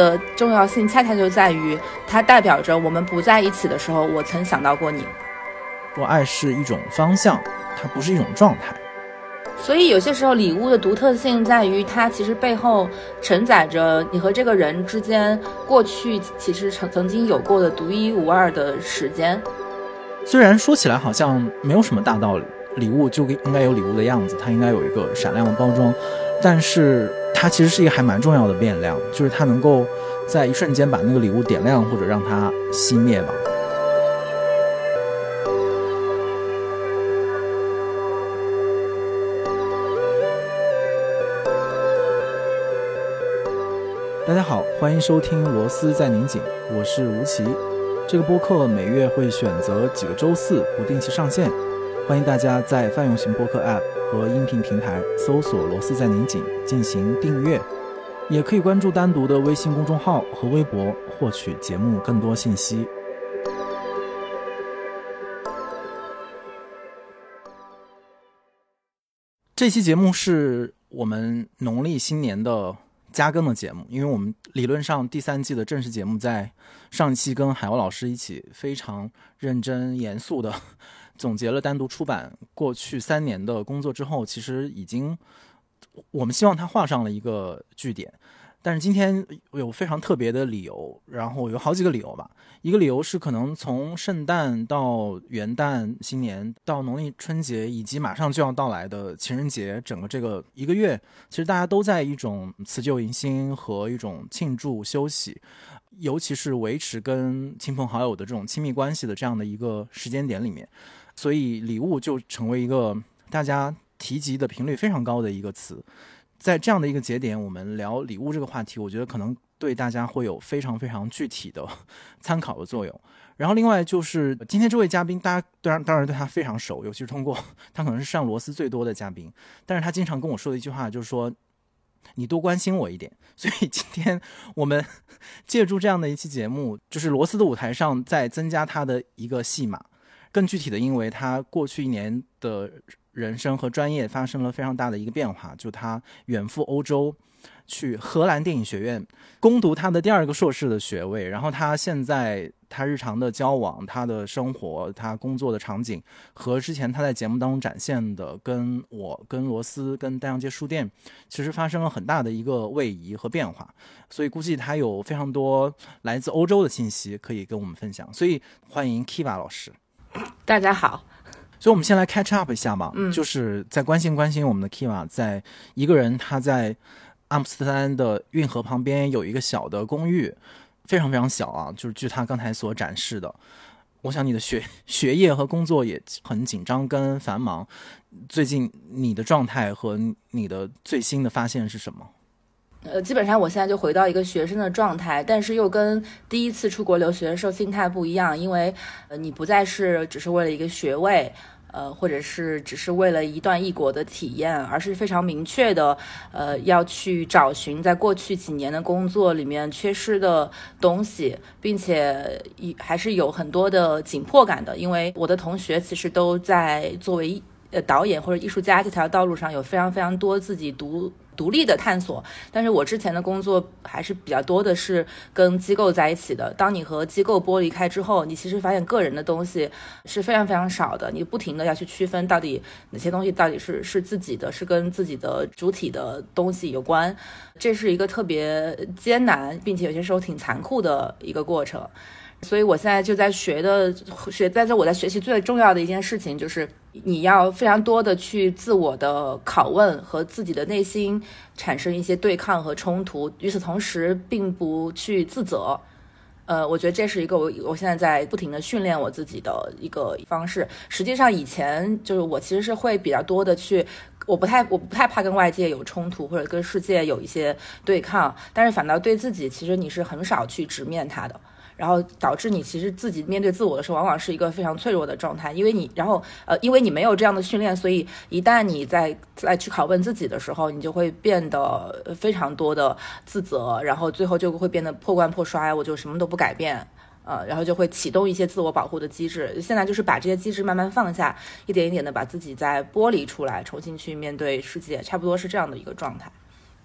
的重要性恰恰就在于，它代表着我们不在一起的时候，我曾想到过你。我爱是一种方向，它不是一种状态。所以有些时候，礼物的独特性在于，它其实背后承载着你和这个人之间过去其实曾曾经有过的独一无二的时间。虽然说起来好像没有什么大道理，礼物就应该有礼物的样子，它应该有一个闪亮的包装，但是它其实是一个还蛮重要的变量，就是它能够在一瞬间把那个礼物点亮，或者让它熄灭吧。大家好，欢迎收听《螺丝在拧紧》，我是吴奇。这个播客每月会选择几个周四不定期上线，欢迎大家在泛用型播客 App 和音频平台搜索“螺丝在拧紧”进行订阅，也可以关注单独的微信公众号和微博获取节目更多信息。这期节目是我们农历新年的。加更的节目，因为我们理论上第三季的正式节目在上期跟海鸥老师一起非常认真严肃的总结了单独出版过去三年的工作之后，其实已经我们希望它画上了一个句点。但是今天有非常特别的理由，然后有好几个理由吧。一个理由是，可能从圣诞到元旦、新年到农历春节，以及马上就要到来的情人节，整个这个一个月，其实大家都在一种辞旧迎新和一种庆祝休息，尤其是维持跟亲朋好友的这种亲密关系的这样的一个时间点里面，所以礼物就成为一个大家提及的频率非常高的一个词。在这样的一个节点，我们聊礼物这个话题，我觉得可能对大家会有非常非常具体的 参考的作用。然后另外就是今天这位嘉宾，大家当然当然对他非常熟，尤其是通过他可能是上螺丝最多的嘉宾。但是他经常跟我说的一句话就是说：“你多关心我一点。”所以今天我们 借助这样的一期节目，就是螺丝的舞台上再增加他的一个戏码。更具体的，因为他过去一年的。人生和专业发生了非常大的一个变化，就他远赴欧洲，去荷兰电影学院攻读他的第二个硕士的学位。然后他现在他日常的交往、他的生活、他工作的场景，和之前他在节目当中展现的，跟我、跟罗斯、跟丹阳街书店，其实发生了很大的一个位移和变化。所以估计他有非常多来自欧洲的信息可以跟我们分享。所以欢迎 Kiva 老师，大家好。所以，我们先来 catch up 一下嘛，就是在关心关心我们的 Kiva，在一个人他在阿姆斯特丹的运河旁边有一个小的公寓，非常非常小啊，就是据他刚才所展示的。我想你的学学业和工作也很紧张跟繁忙，最近你的状态和你的最新的发现是什么？呃，基本上我现在就回到一个学生的状态，但是又跟第一次出国留学的时候心态不一样，因为呃，你不再是只是为了一个学位。呃，或者是只是为了一段异国的体验，而是非常明确的，呃，要去找寻在过去几年的工作里面缺失的东西，并且还是有很多的紧迫感的，因为我的同学其实都在作为呃导演或者艺术家这条道路上有非常非常多自己独。独立的探索，但是我之前的工作还是比较多的是跟机构在一起的。当你和机构剥离开之后，你其实发现个人的东西是非常非常少的。你不停的要去区分到底哪些东西到底是是自己的，是跟自己的主体的东西有关。这是一个特别艰难，并且有些时候挺残酷的一个过程。所以我现在就在学的学，在这我在学习最重要的一件事情就是。你要非常多的去自我的拷问和自己的内心产生一些对抗和冲突，与此同时，并不去自责。呃，我觉得这是一个我我现在在不停的训练我自己的一个方式。实际上，以前就是我其实是会比较多的去，我不太我不太怕跟外界有冲突或者跟世界有一些对抗，但是反倒对自己，其实你是很少去直面它的。然后导致你其实自己面对自我的时候，往往是一个非常脆弱的状态，因为你，然后呃，因为你没有这样的训练，所以一旦你在再去拷问自己的时候，你就会变得非常多的自责，然后最后就会变得破罐破摔，我就什么都不改变，呃，然后就会启动一些自我保护的机制。现在就是把这些机制慢慢放下，一点一点的把自己再剥离出来，重新去面对世界，差不多是这样的一个状态。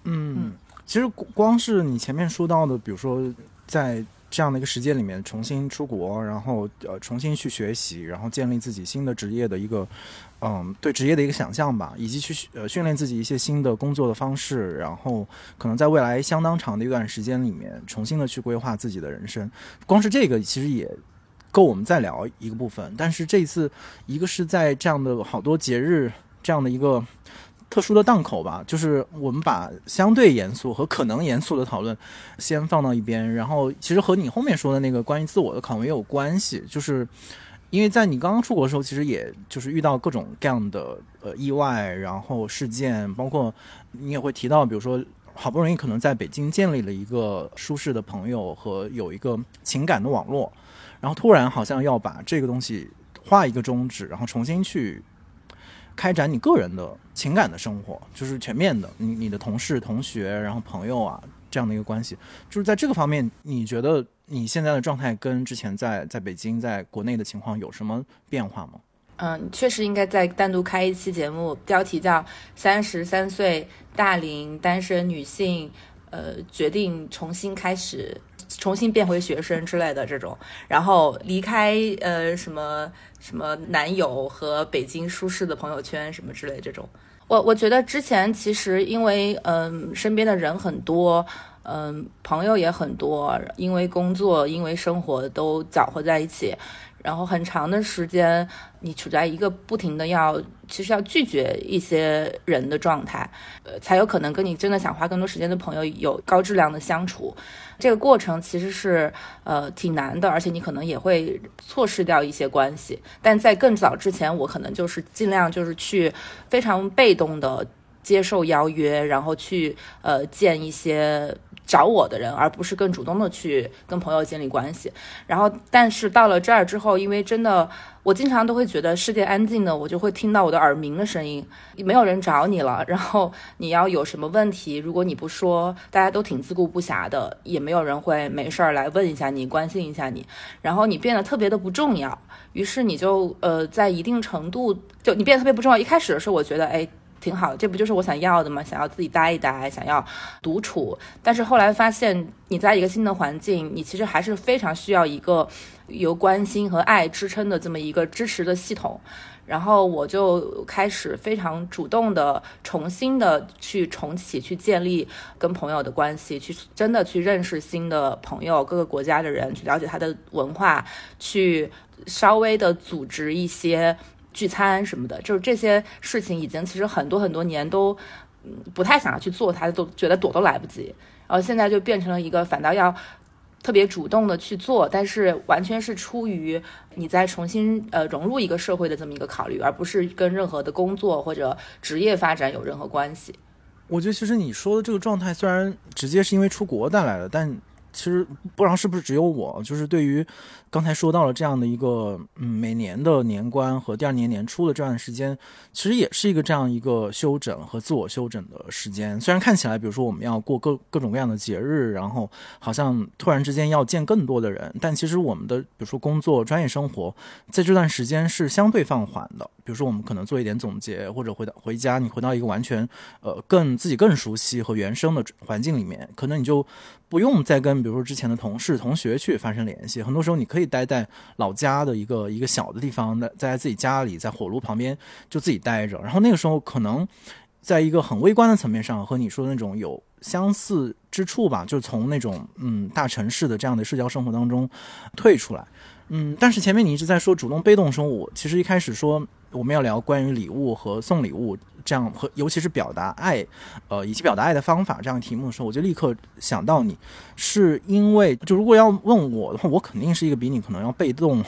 嗯。其实光是你前面说到的，比如说在这样的一个时间里面重新出国，然后呃重新去学习，然后建立自己新的职业的一个嗯对职业的一个想象吧，以及去呃训练自己一些新的工作的方式，然后可能在未来相当长的一段时间里面重新的去规划自己的人生。光是这个其实也够我们再聊一个部分。但是这一次一个是在这样的好多节日这样的一个。特殊的档口吧，就是我们把相对严肃和可能严肃的讨论先放到一边，然后其实和你后面说的那个关于自我的拷问也有关系，就是因为在你刚刚出国的时候，其实也就是遇到各种各样的呃意外，然后事件，包括你也会提到，比如说好不容易可能在北京建立了一个舒适的朋友和有一个情感的网络，然后突然好像要把这个东西画一个终止，然后重新去。开展你个人的情感的生活，就是全面的，你你的同事、同学，然后朋友啊，这样的一个关系，就是在这个方面，你觉得你现在的状态跟之前在在北京、在国内的情况有什么变化吗？嗯，确实应该再单独开一期节目，标题叫《三十三岁大龄单身女性，呃，决定重新开始》。重新变回学生之类的这种，然后离开呃什么什么男友和北京舒适的朋友圈什么之类这种，我我觉得之前其实因为嗯身边的人很多，嗯朋友也很多，因为工作因为生活都搅和在一起。然后很长的时间，你处在一个不停的要，其实要拒绝一些人的状态，呃，才有可能跟你真的想花更多时间的朋友有高质量的相处。这个过程其实是呃挺难的，而且你可能也会错失掉一些关系。但在更早之前，我可能就是尽量就是去非常被动的接受邀约，然后去呃见一些。找我的人，而不是更主动的去跟朋友建立关系。然后，但是到了这儿之后，因为真的，我经常都会觉得世界安静的，我就会听到我的耳鸣的声音，没有人找你了。然后你要有什么问题，如果你不说，大家都挺自顾不暇的，也没有人会没事儿来问一下你，关心一下你。然后你变得特别的不重要，于是你就呃，在一定程度，就你变得特别不重要。一开始的时候，我觉得，哎。挺好，这不就是我想要的吗？想要自己待一待，想要独处。但是后来发现，你在一个新的环境，你其实还是非常需要一个由关心和爱支撑的这么一个支持的系统。然后我就开始非常主动的、重新的去重启、去建立跟朋友的关系，去真的去认识新的朋友，各个国家的人，去了解他的文化，去稍微的组织一些。聚餐什么的，就是这些事情，已经其实很多很多年都，嗯，不太想要去做，他都觉得躲都来不及。然后现在就变成了一个反倒要特别主动的去做，但是完全是出于你在重新呃融入一个社会的这么一个考虑，而不是跟任何的工作或者职业发展有任何关系。我觉得其实你说的这个状态，虽然直接是因为出国带来的，但其实不知道是不是只有我，就是对于。刚才说到了这样的一个，嗯，每年的年关和第二年年初的这段时间，其实也是一个这样一个休整和自我休整的时间。虽然看起来，比如说我们要过各各种各样的节日，然后好像突然之间要见更多的人，但其实我们的比如说工作、专业生活，在这段时间是相对放缓的。比如说我们可能做一点总结，或者回到回家，你回到一个完全呃更自己更熟悉和原生的环境里面，可能你就不用再跟比如说之前的同事、同学去发生联系。很多时候你可以。待在老家的一个一个小的地方，在在自己家里，在火炉旁边就自己待着。然后那个时候，可能在一个很微观的层面上，和你说那种有相似之处吧，就从那种嗯大城市的这样的社交生活当中退出来。嗯，但是前面你一直在说主动被动生活，其实一开始说我们要聊关于礼物和送礼物。这样和尤其是表达爱，呃，以及表达爱的方法这样题目的时候，我就立刻想到你，是因为就如果要问我的话，我肯定是一个比你可能要被动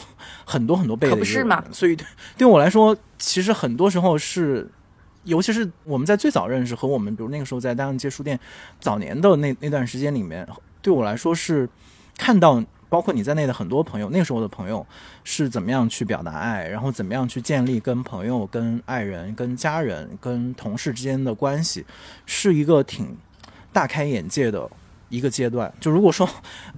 很多很多倍的一个人，所以对我来说，其实很多时候是，尤其是我们在最早认识和我们比如那个时候在大洋街书店早年的那那段时间里面，对我来说是看到。包括你在内的很多朋友，那时候的朋友是怎么样去表达爱，然后怎么样去建立跟朋友、跟爱人、跟家人、跟同事之间的关系，是一个挺大开眼界的一个阶段。就如果说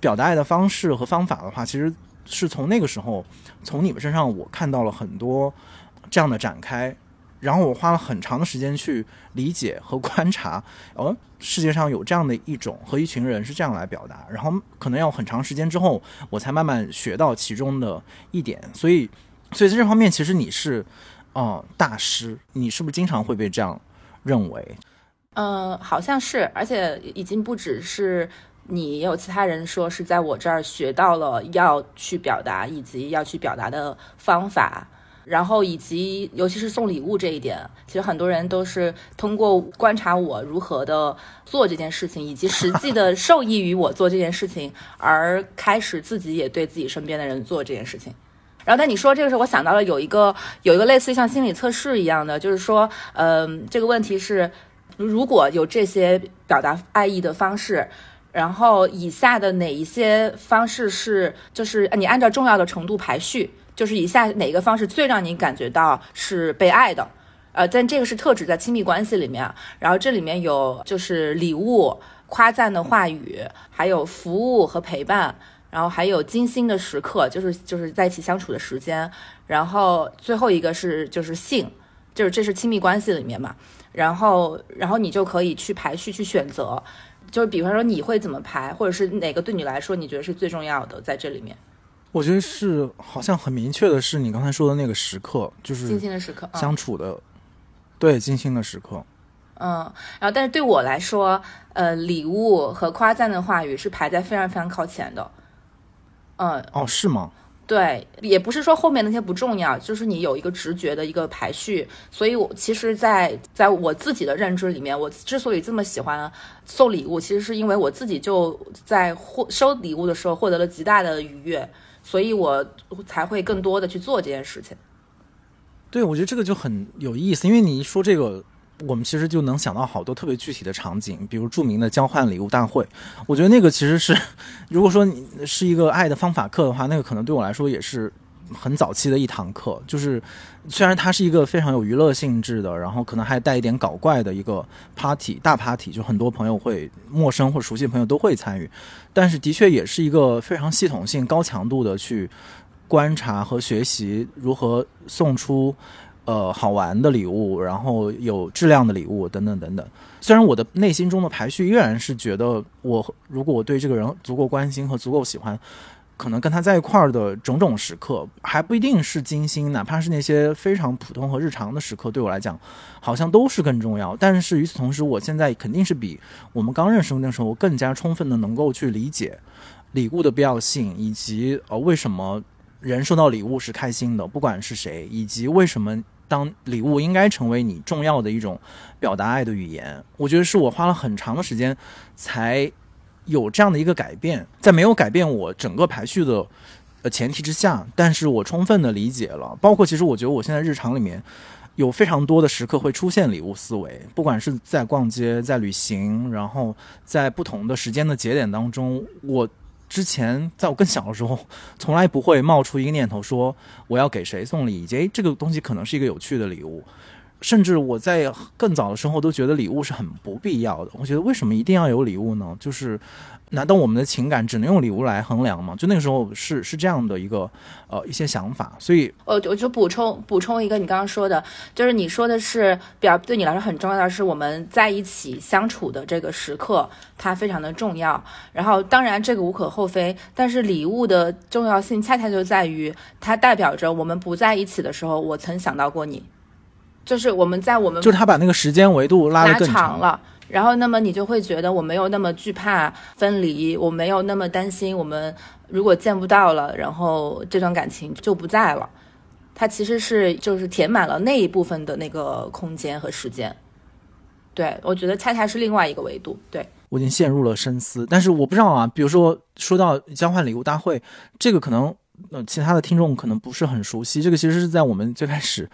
表达爱的方式和方法的话，其实是从那个时候，从你们身上我看到了很多这样的展开。然后我花了很长的时间去理解和观察，哦，世界上有这样的一种和一群人是这样来表达，然后可能要很长时间之后，我才慢慢学到其中的一点。所以，所以在这方面，其实你是，哦，大师，你是不是经常会被这样认为？嗯，好像是，而且已经不只是你，也有其他人说是在我这儿学到了要去表达以及要去表达的方法。然后以及尤其是送礼物这一点，其实很多人都是通过观察我如何的做这件事情，以及实际的受益于我做这件事情，而开始自己也对自己身边的人做这件事情。然后，但你说这个时候，我想到了有一个有一个类似于像心理测试一样的，就是说，嗯，这个问题是，如果有这些表达爱意的方式，然后以下的哪一些方式是，就是你按照重要的程度排序。就是以下哪个方式最让你感觉到是被爱的？呃，但这个是特指在亲密关系里面。然后这里面有就是礼物、夸赞的话语，还有服务和陪伴，然后还有精心的时刻，就是就是在一起相处的时间。然后最后一个是就是性，就是这是亲密关系里面嘛。然后然后你就可以去排序去选择，就是比方说你会怎么排，或者是哪个对你来说你觉得是最重要的在这里面。我觉得是，好像很明确的是你刚才说的那个时刻，就是精心的时刻，相处的，对，精心的时刻。嗯，然后但是对我来说，呃，礼物和夸赞的话语是排在非常非常靠前的。嗯，哦，是吗？对，也不是说后面那些不重要，就是你有一个直觉的一个排序。所以，我其实，在在我自己的认知里面，我之所以这么喜欢送礼物，其实是因为我自己就在获收礼物的时候获得了极大的愉悦。所以我才会更多的去做这件事情。对，我觉得这个就很有意思，因为你一说这个，我们其实就能想到好多特别具体的场景，比如著名的交换礼物大会。我觉得那个其实是，如果说你是一个爱的方法课的话，那个可能对我来说也是。很早期的一堂课，就是虽然它是一个非常有娱乐性质的，然后可能还带一点搞怪的一个 party 大 party，就很多朋友会陌生或熟悉的朋友都会参与，但是的确也是一个非常系统性、高强度的去观察和学习如何送出呃好玩的礼物，然后有质量的礼物等等等等。虽然我的内心中的排序依然是觉得，我如果我对这个人足够关心和足够喜欢。可能跟他在一块儿的种种时刻，还不一定是精心，哪怕是那些非常普通和日常的时刻，对我来讲，好像都是更重要。但是与此同时，我现在肯定是比我们刚认识那时候更加充分的能够去理解礼物的必要性，以及呃为什么人收到礼物是开心的，不管是谁，以及为什么当礼物应该成为你重要的一种表达爱的语言。我觉得是我花了很长的时间才。有这样的一个改变，在没有改变我整个排序的呃前提之下，但是我充分的理解了，包括其实我觉得我现在日常里面有非常多的时刻会出现礼物思维，不管是在逛街、在旅行，然后在不同的时间的节点当中，我之前在我更小的时候，从来不会冒出一个念头说我要给谁送礼，以及这个东西可能是一个有趣的礼物。甚至我在更早的时候都觉得礼物是很不必要的。我觉得为什么一定要有礼物呢？就是。难道我们的情感只能用礼物来衡量吗？就那个时候是是这样的一个呃一些想法，所以呃我就补充补充一个你刚刚说的，就是你说的是表对你来说很重要的是我们在一起相处的这个时刻，它非常的重要。然后当然这个无可厚非，但是礼物的重要性恰恰就在于它代表着我们不在一起的时候，我曾想到过你，就是我们在我们就是他把那个时间维度拉长了。然后，那么你就会觉得我没有那么惧怕分离，我没有那么担心我们如果见不到了，然后这段感情就不在了。它其实是就是填满了那一部分的那个空间和时间。对我觉得恰恰是另外一个维度。对我已经陷入了深思，但是我不知道啊，比如说说到交换礼物大会，这个可能呃其他的听众可能不是很熟悉。这个其实是在我们最开始。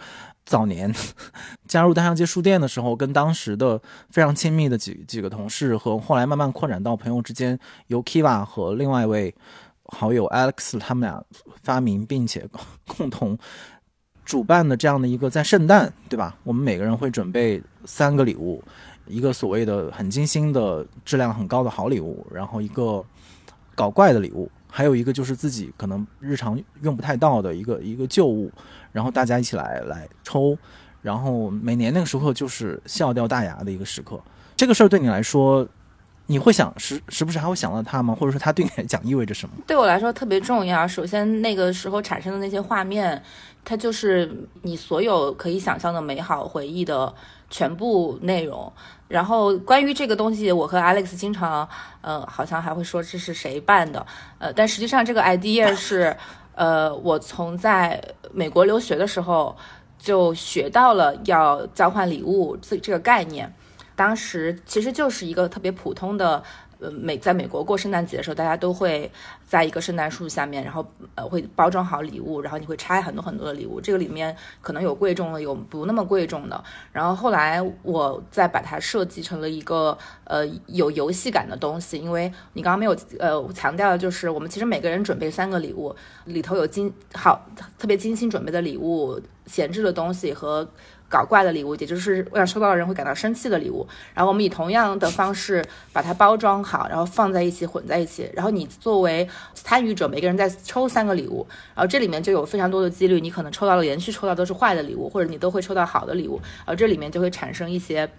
早年 加入大象街书店的时候，跟当时的非常亲密的几几个同事，和后来慢慢扩展到朋友之间，由 Kiva 和另外一位好友 Alex 他们俩发明并且共同主办的这样的一个在圣诞，对吧？我们每个人会准备三个礼物，一个所谓的很精心的质量很高的好礼物，然后一个搞怪的礼物。还有一个就是自己可能日常用不太到的一个一个旧物，然后大家一起来来抽，然后每年那个时候就是笑掉大牙的一个时刻。这个事儿对你来说，你会想时时不时还会想到他吗？或者说他对你来讲意味着什么？对我来说特别重要。首先那个时候产生的那些画面，它就是你所有可以想象的美好回忆的全部内容。然后关于这个东西，我和 Alex 经常，呃，好像还会说这是谁办的，呃，但实际上这个 idea 是，呃，我从在美国留学的时候就学到了要交换礼物这这个概念，当时其实就是一个特别普通的。呃，美在美国过圣诞节的时候，大家都会在一个圣诞树下面，然后呃会包装好礼物，然后你会拆很多很多的礼物。这个里面可能有贵重的，有不那么贵重的。然后后来我再把它设计成了一个呃有游戏感的东西，因为你刚刚没有呃强调的就是，我们其实每个人准备三个礼物，里头有精好特别精心准备的礼物，闲置的东西和。搞怪的礼物，也就是让收到的人会感到生气的礼物。然后我们以同样的方式把它包装好，然后放在一起混在一起。然后你作为参与者，每个人再抽三个礼物，然后这里面就有非常多的几率，你可能抽到了连续抽到都是坏的礼物，或者你都会抽到好的礼物。然后这里面就会产生一些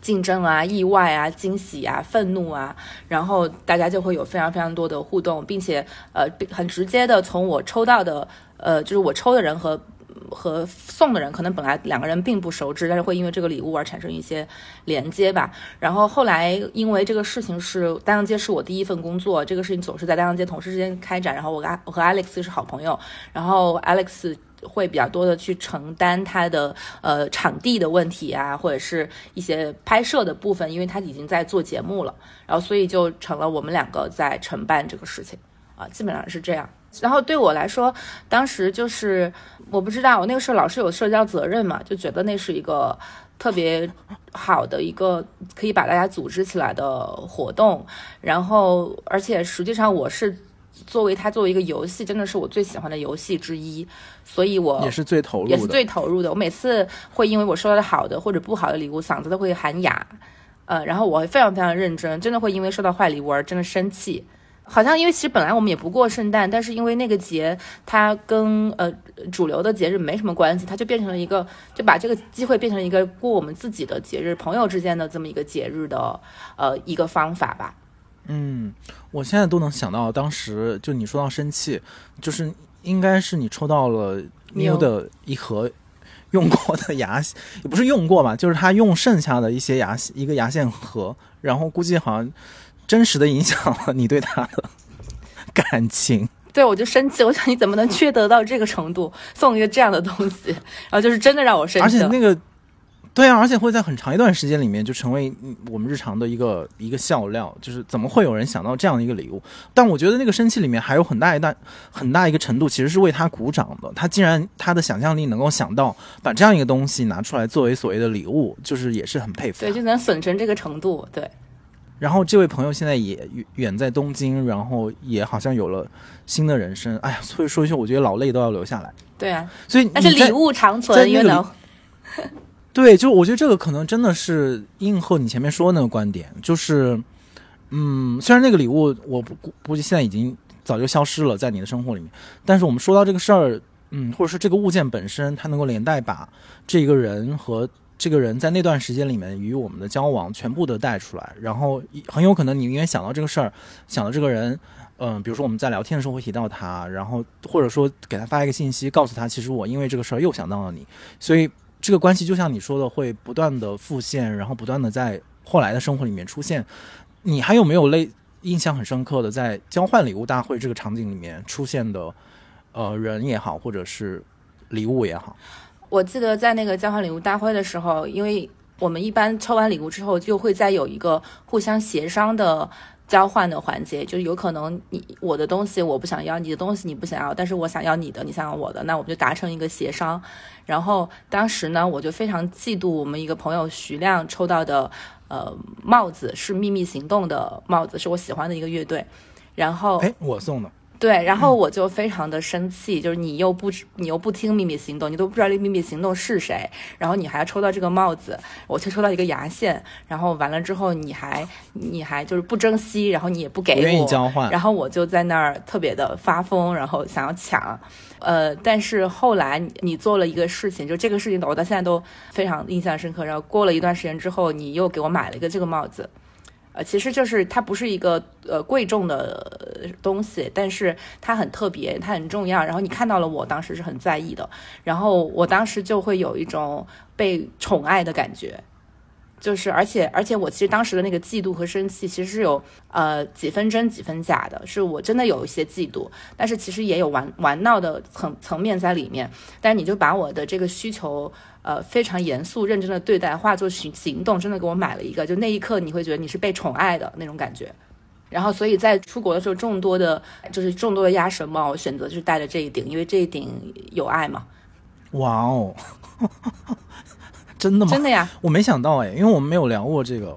竞争啊、意外啊、惊喜啊、愤怒啊，然后大家就会有非常非常多的互动，并且呃很直接的从我抽到的呃就是我抽的人和。和送的人可能本来两个人并不熟知，但是会因为这个礼物而产生一些连接吧。然后后来因为这个事情是丹阳街是我第一份工作，这个事情总是在丹阳街同事之间开展。然后我跟我和 Alex 是好朋友，然后 Alex 会比较多的去承担他的呃场地的问题啊，或者是一些拍摄的部分，因为他已经在做节目了，然后所以就成了我们两个在承办这个事情啊，基本上是这样。然后对我来说，当时就是我不知道，我那个时候老是有社交责任嘛，就觉得那是一个特别好的一个可以把大家组织起来的活动。然后，而且实际上我是作为它作为一个游戏，真的是我最喜欢的游戏之一，所以我也是最投入，也是最投入的。我每次会因为我收到的好的或者不好的礼物，嗓子都会喊哑，呃，然后我会非常非常认真，真的会因为收到坏礼物而真的生气。好像因为其实本来我们也不过圣诞，但是因为那个节它跟呃主流的节日没什么关系，它就变成了一个就把这个机会变成一个过我们自己的节日，朋友之间的这么一个节日的呃一个方法吧。嗯，我现在都能想到当时就你说到生气，就是应该是你抽到了妞的一盒用过的牙，也不是用过吧，就是他用剩下的一些牙一个牙线盒，然后估计好像。真实的影响了你对他的感情，对我就生气。我想你怎么能缺德到这个程度，送一个这样的东西，然后就是真的让我生气。而且那个，对啊，而且会在很长一段时间里面就成为我们日常的一个一个笑料。就是怎么会有人想到这样的一个礼物？但我觉得那个生气里面还有很大一段 很大一个程度，其实是为他鼓掌的。他竟然他的想象力能够想到把这样一个东西拿出来作为所谓的礼物，就是也是很佩服。对，就能损成这个程度，对。然后这位朋友现在也远在东京，然后也好像有了新的人生。哎呀，所以说一句，我觉得老泪都要流下来。对啊，所以但是礼物长存，因 为对，就我觉得这个可能真的是应和你前面说那个观点，就是嗯，虽然那个礼物我不估计现在已经早就消失了在你的生活里面，但是我们说到这个事儿，嗯，或者是这个物件本身，它能够连带把这个人和。这个人在那段时间里面与我们的交往全部都带出来，然后很有可能你因为想到这个事儿，想到这个人，嗯，比如说我们在聊天的时候会提到他，然后或者说给他发一个信息，告诉他其实我因为这个事儿又想到了你，所以这个关系就像你说的会不断的复现，然后不断的在后来的生活里面出现。你还有没有类印象很深刻的在交换礼物大会这个场景里面出现的呃人也好，或者是礼物也好？我记得在那个交换礼物大会的时候，因为我们一般抽完礼物之后，就会再有一个互相协商的交换的环节，就是有可能你我的东西我不想要，你的东西你不想要，但是我想要你的，你想要我的，那我们就达成一个协商。然后当时呢，我就非常嫉妒我们一个朋友徐亮抽到的呃帽子是秘密行动的帽子，是我喜欢的一个乐队。然后哎，我送的。对，然后我就非常的生气，就是你又不你又不听秘密行动，你都不知道这秘密行动是谁，然后你还要抽到这个帽子，我却抽到一个牙线，然后完了之后你还你还就是不珍惜，然后你也不给我，愿意交换，然后我就在那儿特别的发疯，然后想要抢，呃，但是后来你做了一个事情，就这个事情我到现在都非常印象深刻，然后过了一段时间之后，你又给我买了一个这个帽子。呃，其实就是它不是一个呃贵重的东西，但是它很特别，它很重要。然后你看到了，我当时是很在意的，然后我当时就会有一种被宠爱的感觉，就是而且而且我其实当时的那个嫉妒和生气，其实是有呃几分真几分假的，是我真的有一些嫉妒，但是其实也有玩玩闹的层层面在里面。但是你就把我的这个需求。呃，非常严肃认真的对待，化作行行动，真的给我买了一个，就那一刻你会觉得你是被宠爱的那种感觉。然后，所以在出国的时候，众多的，就是众多的鸭舌帽，我选择就是戴了这一顶，因为这一顶有爱嘛。哇哦，真的吗？真的呀，我没想到哎，因为我们没有聊过这个。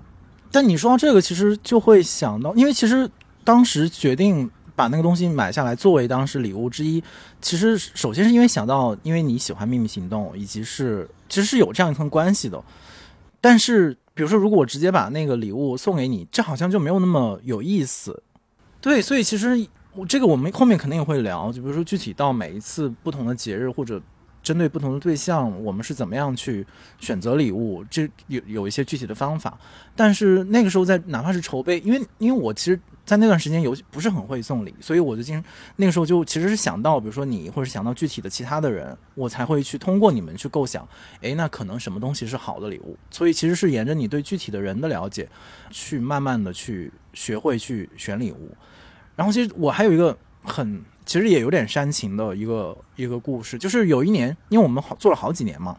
但你说到这个，其实就会想到，因为其实当时决定。把那个东西买下来作为当时礼物之一，其实首先是因为想到，因为你喜欢秘密行动，以及是其实是有这样一层关系的。但是，比如说，如果我直接把那个礼物送给你，这好像就没有那么有意思。对，所以其实我这个我们后面肯定也会聊，就比如说具体到每一次不同的节日或者针对不同的对象，我们是怎么样去选择礼物，这有有一些具体的方法。但是那个时候在哪怕是筹备，因为因为我其实。在那段时间，游戏不是很会送礼，所以我就经那个时候就其实是想到，比如说你，或者想到具体的其他的人，我才会去通过你们去构想，诶，那可能什么东西是好的礼物。所以其实是沿着你对具体的人的了解，去慢慢的去学会去选礼物。然后其实我还有一个很，其实也有点煽情的一个一个故事，就是有一年，因为我们好做了好几年嘛。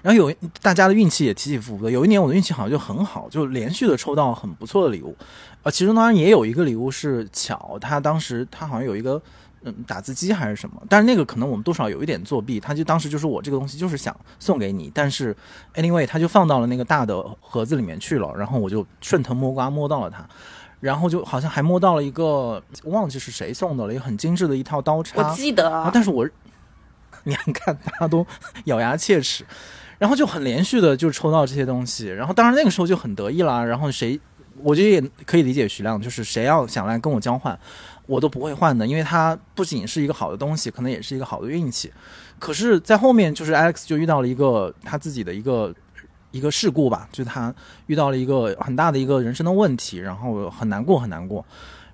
然后有大家的运气也起起伏伏的，有一年我的运气好像就很好，就连续的抽到很不错的礼物，呃，其中当然也有一个礼物是巧，他当时他好像有一个嗯打字机还是什么，但是那个可能我们多少有一点作弊，他就当时就是我这个东西就是想送给你，但是 anyway 他就放到了那个大的盒子里面去了，然后我就顺藤摸瓜摸到了它，然后就好像还摸到了一个忘记是谁送的了，一个很精致的一套刀叉，我记得，但是我你看大家都咬牙切齿。然后就很连续的就抽到这些东西，然后当然那个时候就很得意啦。然后谁，我觉得也可以理解徐亮，就是谁要想来跟我交换，我都不会换的，因为它不仅是一个好的东西，可能也是一个好的运气。可是，在后面就是 Alex 就遇到了一个他自己的一个一个事故吧，就他遇到了一个很大的一个人生的问题，然后很难过很难过。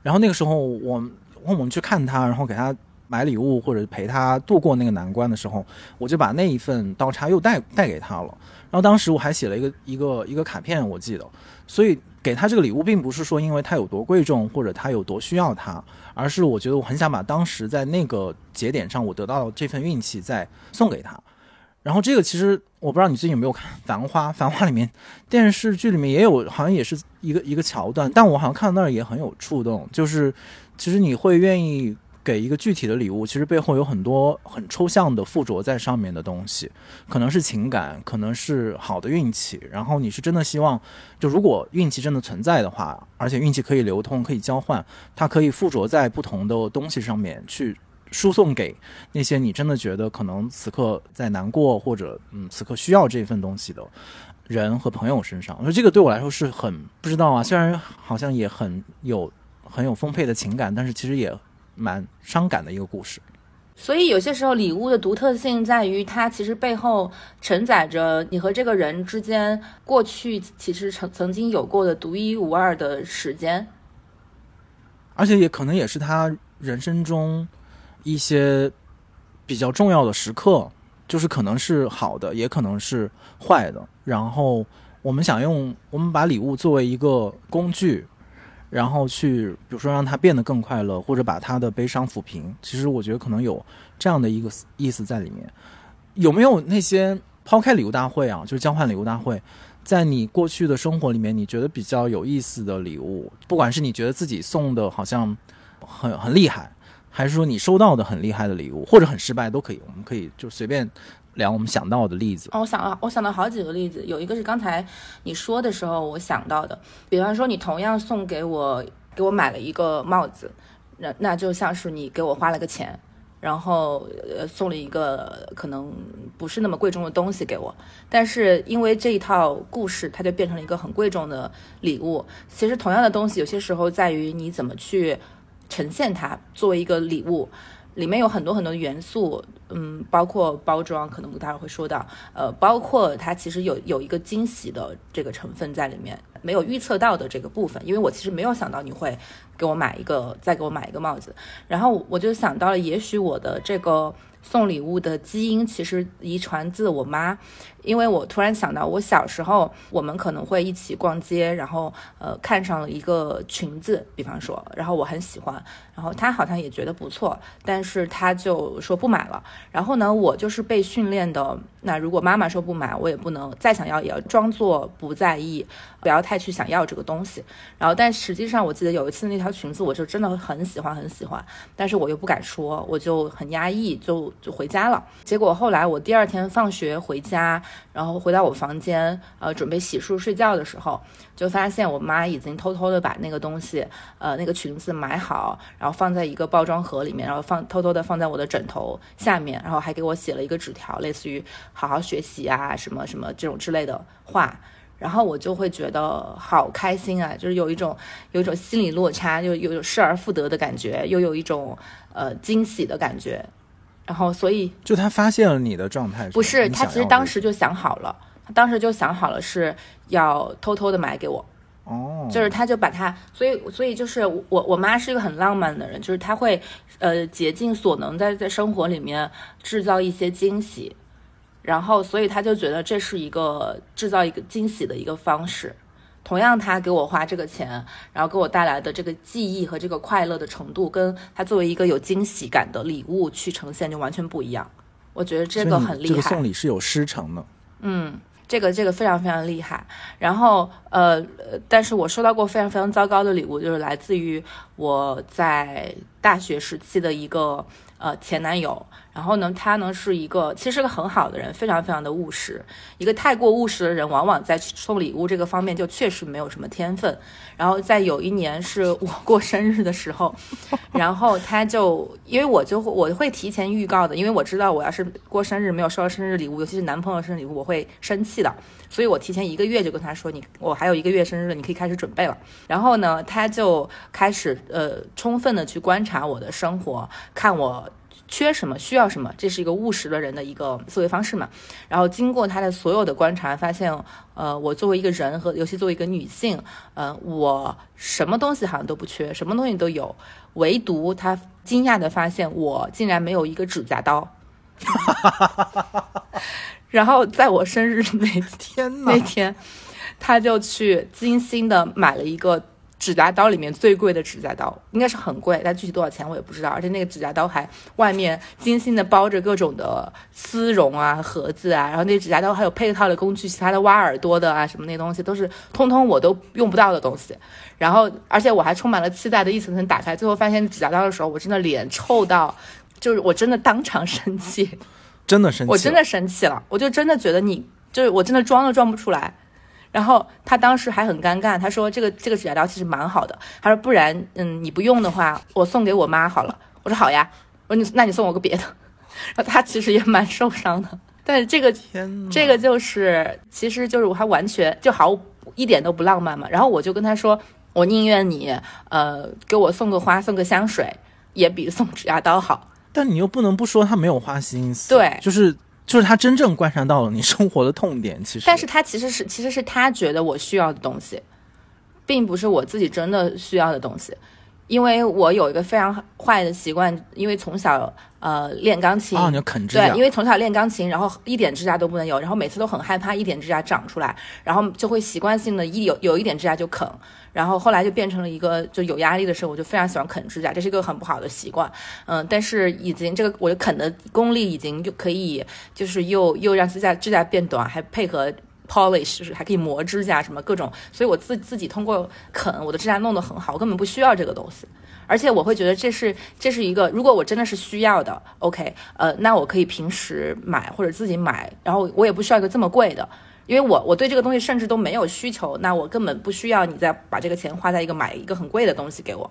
然后那个时候我我们去看他，然后给他。买礼物或者陪他度过那个难关的时候，我就把那一份刀叉又带带给他了。然后当时我还写了一个一个一个卡片，我记得。所以给他这个礼物，并不是说因为他有多贵重或者他有多需要他，而是我觉得我很想把当时在那个节点上我得到这份运气再送给他。然后这个其实我不知道你最近有没有看《繁花》，《繁花》里面电视剧里面也有，好像也是一个一个桥段，但我好像看到那儿也很有触动，就是其实你会愿意。给一个具体的礼物，其实背后有很多很抽象的附着在上面的东西，可能是情感，可能是好的运气。然后你是真的希望，就如果运气真的存在的话，而且运气可以流通，可以交换，它可以附着在不同的东西上面去输送给那些你真的觉得可能此刻在难过或者嗯此刻需要这份东西的人和朋友身上。我说这个对我来说是很不知道啊，虽然好像也很有很有丰沛的情感，但是其实也。蛮伤感的一个故事，所以有些时候礼物的独特性在于它其实背后承载着你和这个人之间过去其实曾曾经有过的独一无二的时间，而且也可能也是他人生中一些比较重要的时刻，就是可能是好的，也可能是坏的。然后我们想用我们把礼物作为一个工具。然后去，比如说让他变得更快乐，或者把他的悲伤抚平。其实我觉得可能有这样的一个意思在里面。有没有那些抛开礼物大会啊，就是交换礼物大会，在你过去的生活里面，你觉得比较有意思的礼物，不管是你觉得自己送的好像很很厉害，还是说你收到的很厉害的礼物，或者很失败都可以，我们可以就随便。聊我们想到的例子哦，我想到我想到好几个例子，有一个是刚才你说的时候我想到的，比方说你同样送给我给我买了一个帽子，那那就像是你给我花了个钱，然后呃送了一个可能不是那么贵重的东西给我，但是因为这一套故事，它就变成了一个很贵重的礼物。其实同样的东西，有些时候在于你怎么去呈现它，作为一个礼物。里面有很多很多元素，嗯，包括包装，可能待会会说到，呃，包括它其实有有一个惊喜的这个成分在里面，没有预测到的这个部分，因为我其实没有想到你会给我买一个，再给我买一个帽子，然后我就想到了，也许我的这个送礼物的基因其实遗传自我妈。因为我突然想到，我小时候我们可能会一起逛街，然后呃看上了一个裙子，比方说，然后我很喜欢，然后他好像也觉得不错，但是他就说不买了。然后呢，我就是被训练的，那如果妈妈说不买，我也不能再想要，也要装作不在意，不要太去想要这个东西。然后但实际上，我记得有一次那条裙子，我就真的很喜欢很喜欢，但是我又不敢说，我就很压抑，就就回家了。结果后来我第二天放学回家。然后回到我房间，呃，准备洗漱睡觉的时候，就发现我妈已经偷偷的把那个东西，呃，那个裙子买好，然后放在一个包装盒里面，然后放偷偷的放在我的枕头下面，然后还给我写了一个纸条，类似于好好学习啊，什么什么这种之类的话，然后我就会觉得好开心啊，就是有一种有一种心理落差，又有失而复得的感觉，又有一种呃惊喜的感觉。然后，所以就他发现了你的状态，不是他其实当时就想好了，他当时就想好了是要偷偷的买给我，哦，就是他就把他，所以所以就是我我妈是一个很浪漫的人，就是他会呃竭尽所能在在生活里面制造一些惊喜，然后所以他就觉得这是一个制造一个惊喜的一个方式。同样，他给我花这个钱，然后给我带来的这个记忆和这个快乐的程度，跟他作为一个有惊喜感的礼物去呈现就完全不一样。我觉得这个很厉害。这个送礼是有师承的。嗯，这个这个非常非常厉害。然后呃，但是我收到过非常非常糟糕的礼物，就是来自于我在大学时期的一个呃前男友。然后呢，他呢是一个其实是个很好的人，非常非常的务实。一个太过务实的人，往往在送礼物这个方面就确实没有什么天分。然后在有一年是我过生日的时候，然后他就因为我就我会提前预告的，因为我知道我要是过生日没有收到生日礼物，尤其是男朋友生日礼物，我会生气的。所以我提前一个月就跟他说，你我还有一个月生日了，你可以开始准备了。然后呢，他就开始呃充分的去观察我的生活，看我。缺什么需要什么，这是一个务实的人的一个思维方式嘛。然后经过他的所有的观察，发现，呃，我作为一个人和尤其作为一个女性，呃，我什么东西好像都不缺，什么东西都有，唯独他惊讶的发现我竟然没有一个指甲刀。然后在我生日那天那天，他就去精心的买了一个。指甲刀里面最贵的指甲刀应该是很贵，但具体多少钱我也不知道。而且那个指甲刀还外面精心的包着各种的丝绒啊、盒子啊，然后那指甲刀还有配套的工具，其他的挖耳朵的啊什么那东西都是通通我都用不到的东西。然后而且我还充满了期待的一层层打开，最后发现指甲刀的时候，我真的脸臭到，就是我真的当场生气，真的生气，我真的生气了，我就真的觉得你就是我真的装都装不出来。然后他当时还很尴尬，他说：“这个这个指甲刀其实蛮好的。”他说：“不然，嗯，你不用的话，我送给我妈好了。”我说：“好呀。”我说：“你那你送我个别的。”然后他其实也蛮受伤的，但是这个这个就是，其实就是我还完全就毫一点都不浪漫嘛。然后我就跟他说：“我宁愿你呃给我送个花，送个香水，也比送指甲刀好。”但你又不能不说他没有花心思，对，就是。就是他真正观察到了你生活的痛点，其实，但是他其实是其实是他觉得我需要的东西，并不是我自己真的需要的东西，因为我有一个非常坏的习惯，因为从小。呃，练钢琴啊，你啃指甲，对，因为从小练钢琴，然后一点指甲都不能有，然后每次都很害怕一点指甲长出来，然后就会习惯性的一有有一点指甲就啃，然后后来就变成了一个就有压力的时候，我就非常喜欢啃指甲，这是一个很不好的习惯，嗯，但是已经这个我啃的功力已经就可以，就是又又让指甲指甲变短，还配合 polish，就是还可以磨指甲什么各种，所以我自自己通过啃我的指甲弄得很好，我根本不需要这个东西。而且我会觉得这是这是一个，如果我真的是需要的，OK，呃，那我可以平时买或者自己买，然后我也不需要一个这么贵的，因为我我对这个东西甚至都没有需求，那我根本不需要你再把这个钱花在一个买一个很贵的东西给我，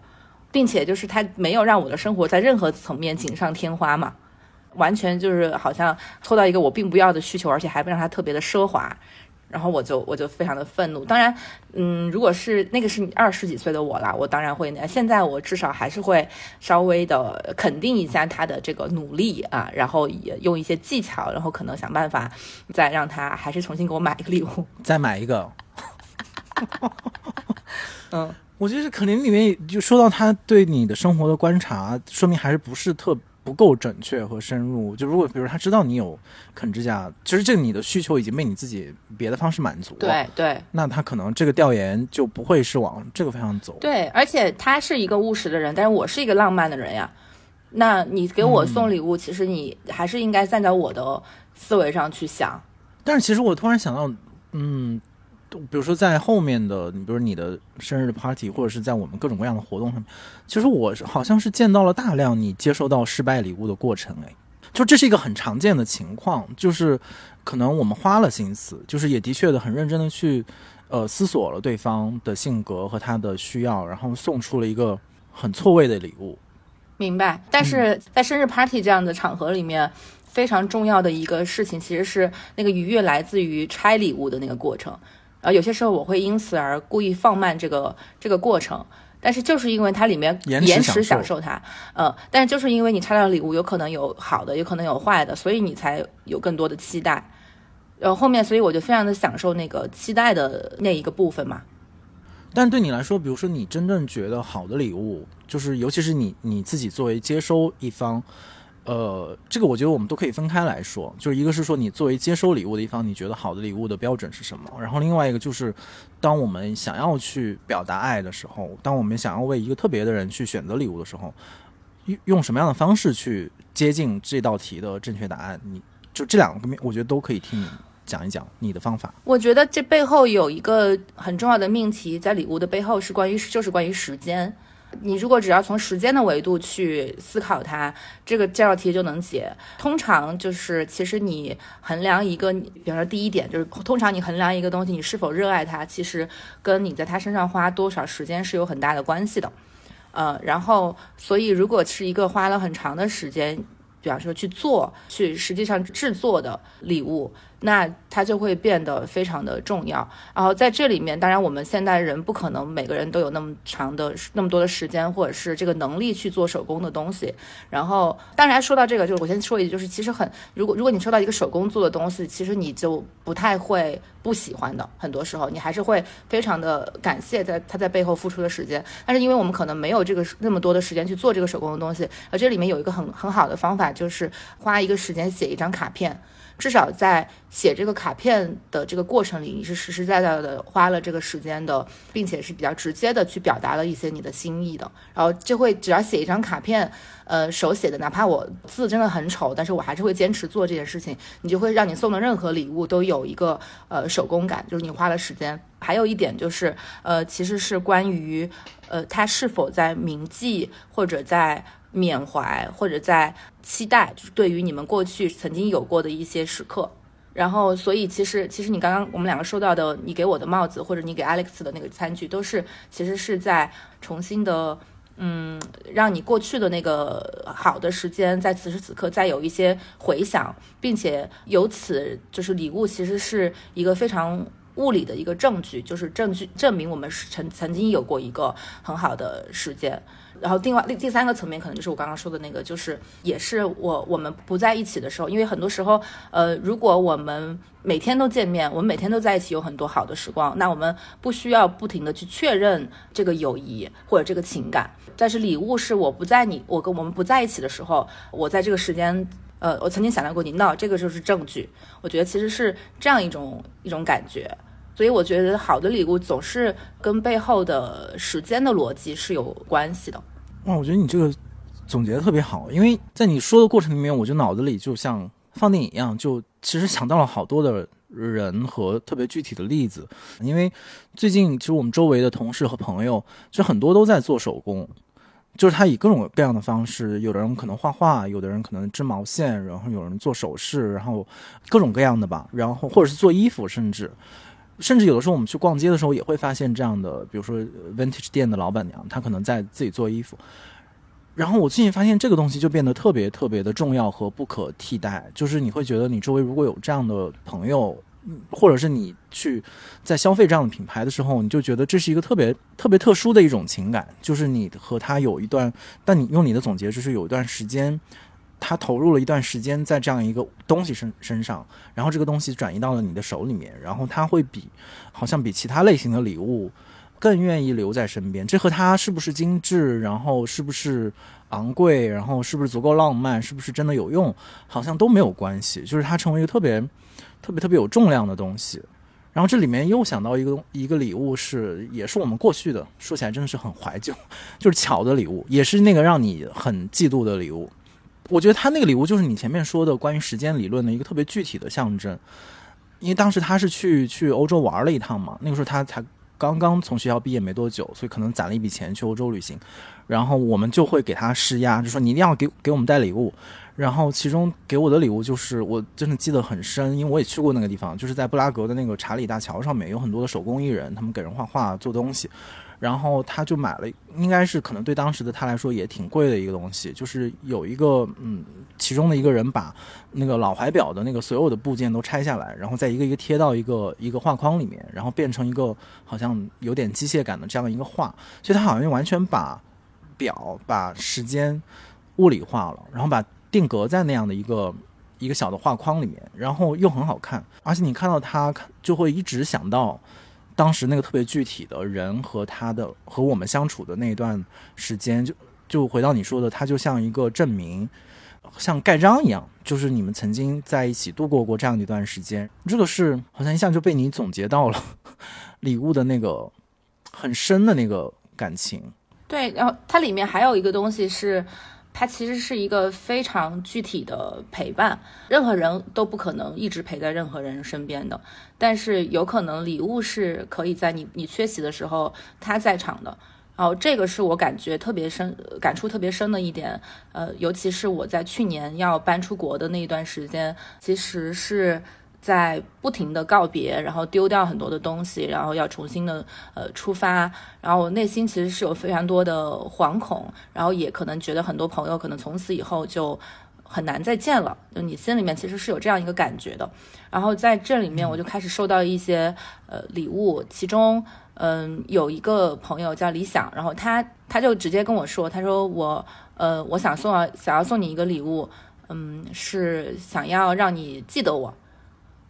并且就是它没有让我的生活在任何层面锦上添花嘛，完全就是好像凑到一个我并不要的需求，而且还不让它特别的奢华。然后我就我就非常的愤怒。当然，嗯，如果是那个是二十几岁的我啦，我当然会那。现在我至少还是会稍微的肯定一下他的这个努力啊，然后也用一些技巧，然后可能想办法再让他还是重新给我买一个礼物，再买一个。嗯，我觉得可能里面就说到他对你的生活的观察，说明还是不是特。不够准确和深入。就如果比如他知道你有啃指甲，其实这个你的需求已经被你自己别的方式满足了。对对，那他可能这个调研就不会是往这个方向走。对，而且他是一个务实的人，但是我是一个浪漫的人呀。那你给我送礼物，其实你还是应该站在我的思维上去想。但是其实我突然想到，嗯。比如说在后面的，你比如你的生日 party，或者是在我们各种各样的活动上面，其实我好像是见到了大量你接收到失败礼物的过程，哎，就这是一个很常见的情况，就是可能我们花了心思，就是也的确的很认真的去呃思索了对方的性格和他的需要，然后送出了一个很错位的礼物。明白，但是在生日 party 这样的场合里面，非常重要的一个事情其实是那个愉悦来自于拆礼物的那个过程。呃，有些时候我会因此而故意放慢这个这个过程，但是就是因为它里面延迟享受它，呃，但是就是因为你拆到礼物有可能有好的，有可能有坏的，所以你才有更多的期待，然后后面所以我就非常的享受那个期待的那一个部分嘛。但对你来说，比如说你真正觉得好的礼物，就是尤其是你你自己作为接收一方。呃，这个我觉得我们都可以分开来说，就是一个是说你作为接收礼物的一方，你觉得好的礼物的标准是什么？然后另外一个就是，当我们想要去表达爱的时候，当我们想要为一个特别的人去选择礼物的时候，用用什么样的方式去接近这道题的正确答案？你就这两个面，我觉得都可以听你讲一讲你的方法。我觉得这背后有一个很重要的命题，在礼物的背后是关于，就是关于时间。你如果只要从时间的维度去思考它，这个这道题就能解。通常就是，其实你衡量一个，比方说第一点就是，通常你衡量一个东西你是否热爱它，其实跟你在它身上花多少时间是有很大的关系的。呃，然后所以如果是一个花了很长的时间，比方说去做，去实际上制作的礼物。那它就会变得非常的重要。然后在这里面，当然我们现代人不可能每个人都有那么长的那么多的时间，或者是这个能力去做手工的东西。然后，当然说到这个，就是我先说一句，就是其实很，如果如果你收到一个手工做的东西，其实你就不太会不喜欢的。很多时候，你还是会非常的感谢在他在背后付出的时间。但是因为我们可能没有这个那么多的时间去做这个手工的东西，而这里面有一个很很好的方法，就是花一个时间写一张卡片。至少在写这个卡片的这个过程里，你是实实在在的花了这个时间的，并且是比较直接的去表达了一些你的心意的。然后就会只要写一张卡片，呃，手写的，哪怕我字真的很丑，但是我还是会坚持做这件事情。你就会让你送的任何礼物都有一个呃手工感，就是你花了时间。还有一点就是，呃，其实是关于呃他是否在铭记或者在。缅怀或者在期待，就是对于你们过去曾经有过的一些时刻。然后，所以其实，其实你刚刚我们两个收到的，你给我的帽子或者你给 Alex 的那个餐具，都是其实是在重新的，嗯，让你过去的那个好的时间，在此时此刻再有一些回想，并且由此就是礼物，其实是一个非常物理的一个证据，就是证据证明我们是曾曾经有过一个很好的时间。然后，另外第第三个层面可能就是我刚刚说的那个，就是也是我我们不在一起的时候，因为很多时候，呃，如果我们每天都见面，我们每天都在一起，有很多好的时光，那我们不需要不停的去确认这个友谊或者这个情感。但是礼物是我不在你我跟我们不在一起的时候，我在这个时间，呃，我曾经想到过你，那这个就是证据。我觉得其实是这样一种一种感觉，所以我觉得好的礼物总是跟背后的时间的逻辑是有关系的。哇，我觉得你这个总结的特别好，因为在你说的过程里面，我就脑子里就像放电影一样，就其实想到了好多的人和特别具体的例子。因为最近其实我们周围的同事和朋友，其实很多都在做手工，就是他以各种各样的方式，有的人可能画画，有的人可能织毛线，然后有人做首饰，然后各种各样的吧，然后或者是做衣服，甚至。甚至有的时候我们去逛街的时候也会发现这样的，比如说 vintage 店的老板娘，她可能在自己做衣服。然后我最近发现这个东西就变得特别特别的重要和不可替代，就是你会觉得你周围如果有这样的朋友，或者是你去在消费这样的品牌的时候，你就觉得这是一个特别特别特殊的一种情感，就是你和他有一段，但你用你的总结就是有一段时间，他投入了一段时间在这样一个东西身身上，然后这个东西转移到了你的手里面，然后他会比好像比其他类型的礼物。更愿意留在身边，这和它是不是精致，然后是不是昂贵，然后是不是足够浪漫，是不是真的有用，好像都没有关系。就是它成为一个特别、特别、特别有重量的东西。然后这里面又想到一个一个礼物，是也是我们过去的，说起来真的是很怀旧，就是巧的礼物，也是那个让你很嫉妒的礼物。我觉得他那个礼物就是你前面说的关于时间理论的一个特别具体的象征。因为当时他是去去欧洲玩了一趟嘛，那个时候他才。刚刚从学校毕业没多久，所以可能攒了一笔钱去欧洲旅行，然后我们就会给他施压，就说你一定要给给我们带礼物。然后其中给我的礼物就是我真的记得很深，因为我也去过那个地方，就是在布拉格的那个查理大桥上面有很多的手工艺人，他们给人画画做东西。然后他就买了，应该是可能对当时的他来说也挺贵的一个东西，就是有一个嗯，其中的一个人把那个老怀表的那个所有的部件都拆下来，然后再一个一个贴到一个一个画框里面，然后变成一个好像有点机械感的这样一个画，所以他好像完全把表把时间物理化了，然后把定格在那样的一个一个小的画框里面，然后又很好看，而且你看到它就会一直想到。当时那个特别具体的人和他的和我们相处的那一段时间，就就回到你说的，他就像一个证明，像盖章一样，就是你们曾经在一起度过过这样的一段时间。这个是好像一下就被你总结到了 礼物的那个很深的那个感情。对，然后它里面还有一个东西是。它其实是一个非常具体的陪伴，任何人都不可能一直陪在任何人身边的，但是有可能礼物是可以在你你缺席的时候他在场的，然后这个是我感觉特别深、感触特别深的一点，呃，尤其是我在去年要搬出国的那一段时间，其实是。在不停的告别，然后丢掉很多的东西，然后要重新的呃出发，然后我内心其实是有非常多的惶恐，然后也可能觉得很多朋友可能从此以后就很难再见了，就你心里面其实是有这样一个感觉的。然后在这里面我就开始收到一些呃礼物，其中嗯有一个朋友叫李想，然后他他就直接跟我说，他说我呃我想送想要送你一个礼物，嗯是想要让你记得我。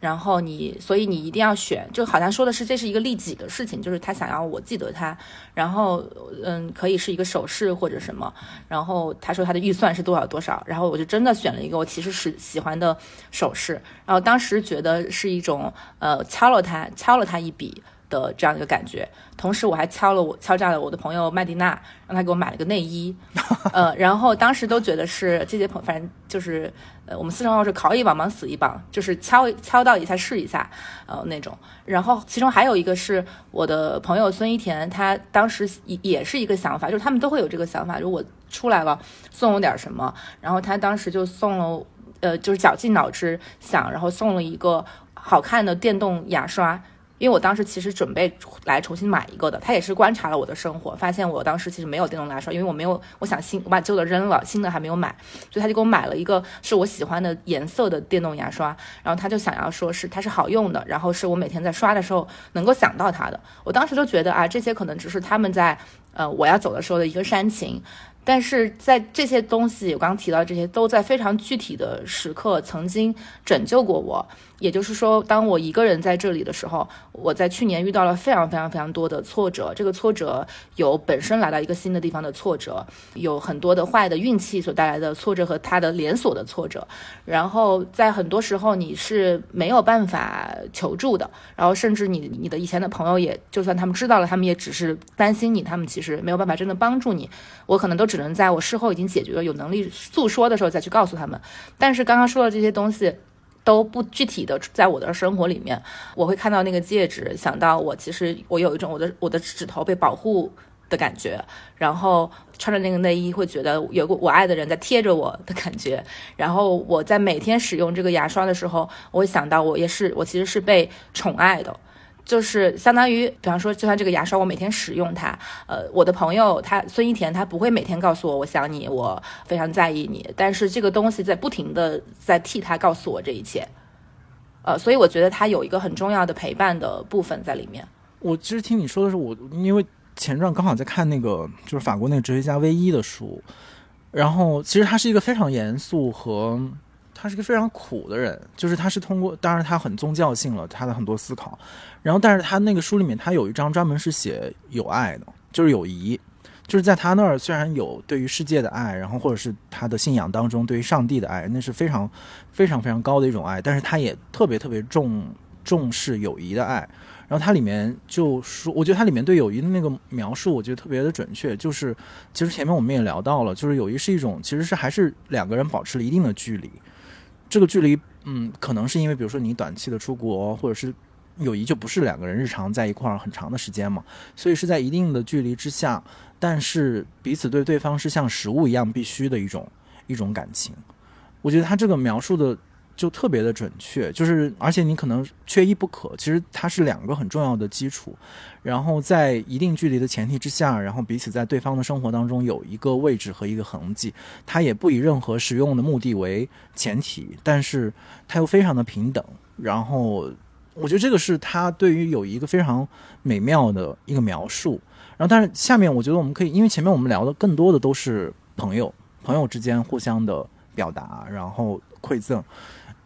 然后你，所以你一定要选，就好像说的是这是一个利己的事情，就是他想要我记得他，然后嗯，可以是一个首饰或者什么，然后他说他的预算是多少多少，然后我就真的选了一个我其实是喜欢的首饰，然后当时觉得是一种呃敲了他敲了他一笔。的这样一个感觉，同时我还敲了我敲诈了我的朋友麦迪娜，让他给我买了个内衣，呃，然后当时都觉得是这些朋，反正就是呃，我们四川话是考一榜忙死一榜，就是敲敲到一下试一下，呃那种。然后其中还有一个是我的朋友孙一田，他当时也也是一个想法，就是他们都会有这个想法，如果出来了送我点什么，然后他当时就送了，呃，就是绞尽脑汁想，然后送了一个好看的电动牙刷。因为我当时其实准备来重新买一个的，他也是观察了我的生活，发现我当时其实没有电动牙刷，因为我没有，我想新，我把旧的扔了，新的还没有买，所以他就给我买了一个是我喜欢的颜色的电动牙刷，然后他就想要说是它是好用的，然后是我每天在刷的时候能够想到它的，我当时就觉得啊，这些可能只是他们在呃我要走的时候的一个煽情。但是在这些东西，我刚提到这些，都在非常具体的时刻曾经拯救过我。也就是说，当我一个人在这里的时候，我在去年遇到了非常非常非常多的挫折。这个挫折有本身来到一个新的地方的挫折，有很多的坏的运气所带来的挫折和它的连锁的挫折。然后在很多时候你是没有办法求助的。然后甚至你你的以前的朋友也，就算他们知道了，他们也只是担心你，他们其实没有办法真的帮助你。我可能都只能在我事后已经解决了、有能力诉说的时候再去告诉他们。但是刚刚说的这些东西。都不具体的在我的生活里面，我会看到那个戒指，想到我其实我有一种我的我的指头被保护的感觉，然后穿着那个内衣会觉得有个我爱的人在贴着我的感觉，然后我在每天使用这个牙刷的时候，我会想到我也是我其实是被宠爱的。就是相当于，比方说，就像这个牙刷，我每天使用它。呃，我的朋友他孙一田，他不会每天告诉我我想你，我非常在意你。但是这个东西在不停的在替他告诉我这一切。呃，所以我觉得他有一个很重要的陪伴的部分在里面。我其实听你说的是我，因为前段刚好在看那个就是法国那个哲学家威一的书，然后其实他是一个非常严肃和。他是个非常苦的人，就是他是通过，当然他很宗教性了，他的很多思考，然后但是他那个书里面他有一章专门是写友爱的，就是友谊，就是在他那儿虽然有对于世界的爱，然后或者是他的信仰当中对于上帝的爱，那是非常非常非常高的一种爱，但是他也特别特别重重视友谊的爱，然后它里面就说，我觉得它里面对友谊的那个描述，我觉得特别的准确，就是其实前面我们也聊到了，就是友谊是一种其实是还是两个人保持了一定的距离。这个距离，嗯，可能是因为，比如说你短期的出国，或者是友谊就不是两个人日常在一块儿很长的时间嘛，所以是在一定的距离之下，但是彼此对对方是像食物一样必须的一种一种感情。我觉得他这个描述的。就特别的准确，就是而且你可能缺一不可，其实它是两个很重要的基础，然后在一定距离的前提之下，然后彼此在对方的生活当中有一个位置和一个痕迹，它也不以任何实用的目的为前提，但是它又非常的平等，然后我觉得这个是他对于有一个非常美妙的一个描述，然后但是下面我觉得我们可以，因为前面我们聊的更多的都是朋友，朋友之间互相的表达，然后馈赠。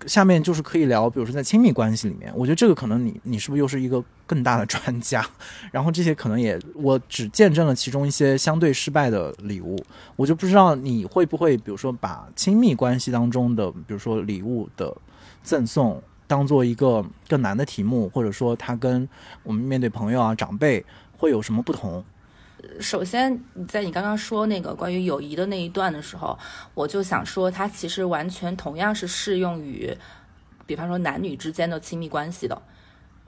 下面就是可以聊，比如说在亲密关系里面，我觉得这个可能你你是不是又是一个更大的专家？然后这些可能也我只见证了其中一些相对失败的礼物，我就不知道你会不会，比如说把亲密关系当中的，比如说礼物的赠送当做一个更难的题目，或者说它跟我们面对朋友啊长辈会有什么不同？首先，在你刚刚说那个关于友谊的那一段的时候，我就想说，它其实完全同样是适用于，比方说男女之间的亲密关系的。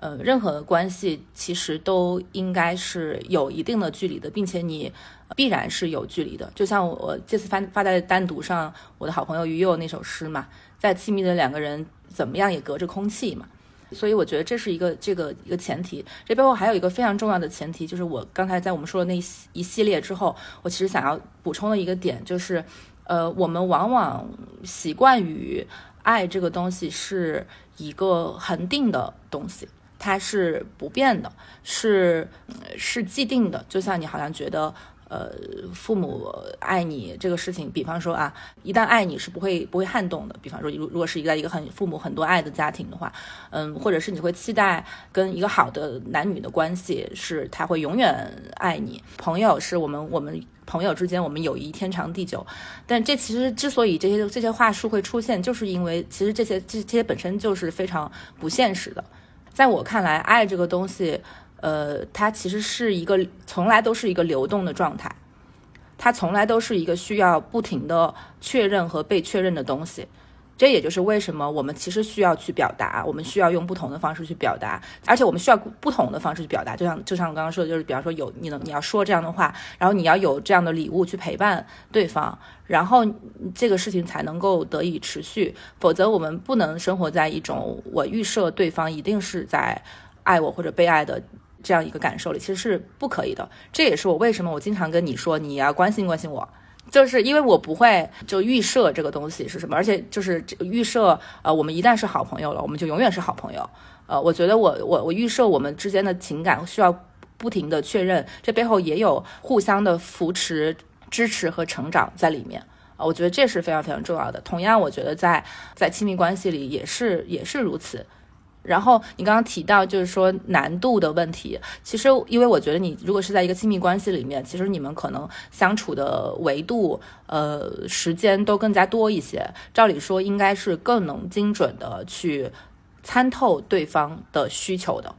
呃，任何关系其实都应该是有一定的距离的，并且你必然是有距离的。就像我这次发发在单独上我的好朋友于佑那首诗嘛，再亲密的两个人，怎么样也隔着空气嘛。所以我觉得这是一个这个一个前提，这背后还有一个非常重要的前提，就是我刚才在我们说的那一系列之后，我其实想要补充的一个点就是，呃，我们往往习惯于爱这个东西是一个恒定的东西，它是不变的，是是既定的，就像你好像觉得。呃，父母爱你这个事情，比方说啊，一旦爱你是不会不会撼动的。比方说，如如果是一个一个很父母很多爱的家庭的话，嗯，或者是你会期待跟一个好的男女的关系，是他会永远爱你。朋友是我们我们朋友之间我们友谊天长地久，但这其实之所以这些这些话术会出现，就是因为其实这些这这些本身就是非常不现实的。在我看来，爱这个东西。呃，它其实是一个从来都是一个流动的状态，它从来都是一个需要不停的确认和被确认的东西。这也就是为什么我们其实需要去表达，我们需要用不同的方式去表达，而且我们需要不同的方式去表达。就像就像我刚刚说的，就是比方说有你能你要说这样的话，然后你要有这样的礼物去陪伴对方，然后这个事情才能够得以持续。否则，我们不能生活在一种我预设对方一定是在爱我或者被爱的。这样一个感受里其实是不可以的，这也是我为什么我经常跟你说你要关心关心我，就是因为我不会就预设这个东西是什么，而且就是预设呃我们一旦是好朋友了，我们就永远是好朋友。呃，我觉得我我我预设我们之间的情感需要不停的确认，这背后也有互相的扶持、支持和成长在里面啊，我觉得这是非常非常重要的。同样，我觉得在在亲密关系里也是也是如此。然后你刚刚提到就是说难度的问题，其实因为我觉得你如果是在一个亲密关系里面，其实你们可能相处的维度、呃时间都更加多一些。照理说应该是更能精准的去参透对方的需求的，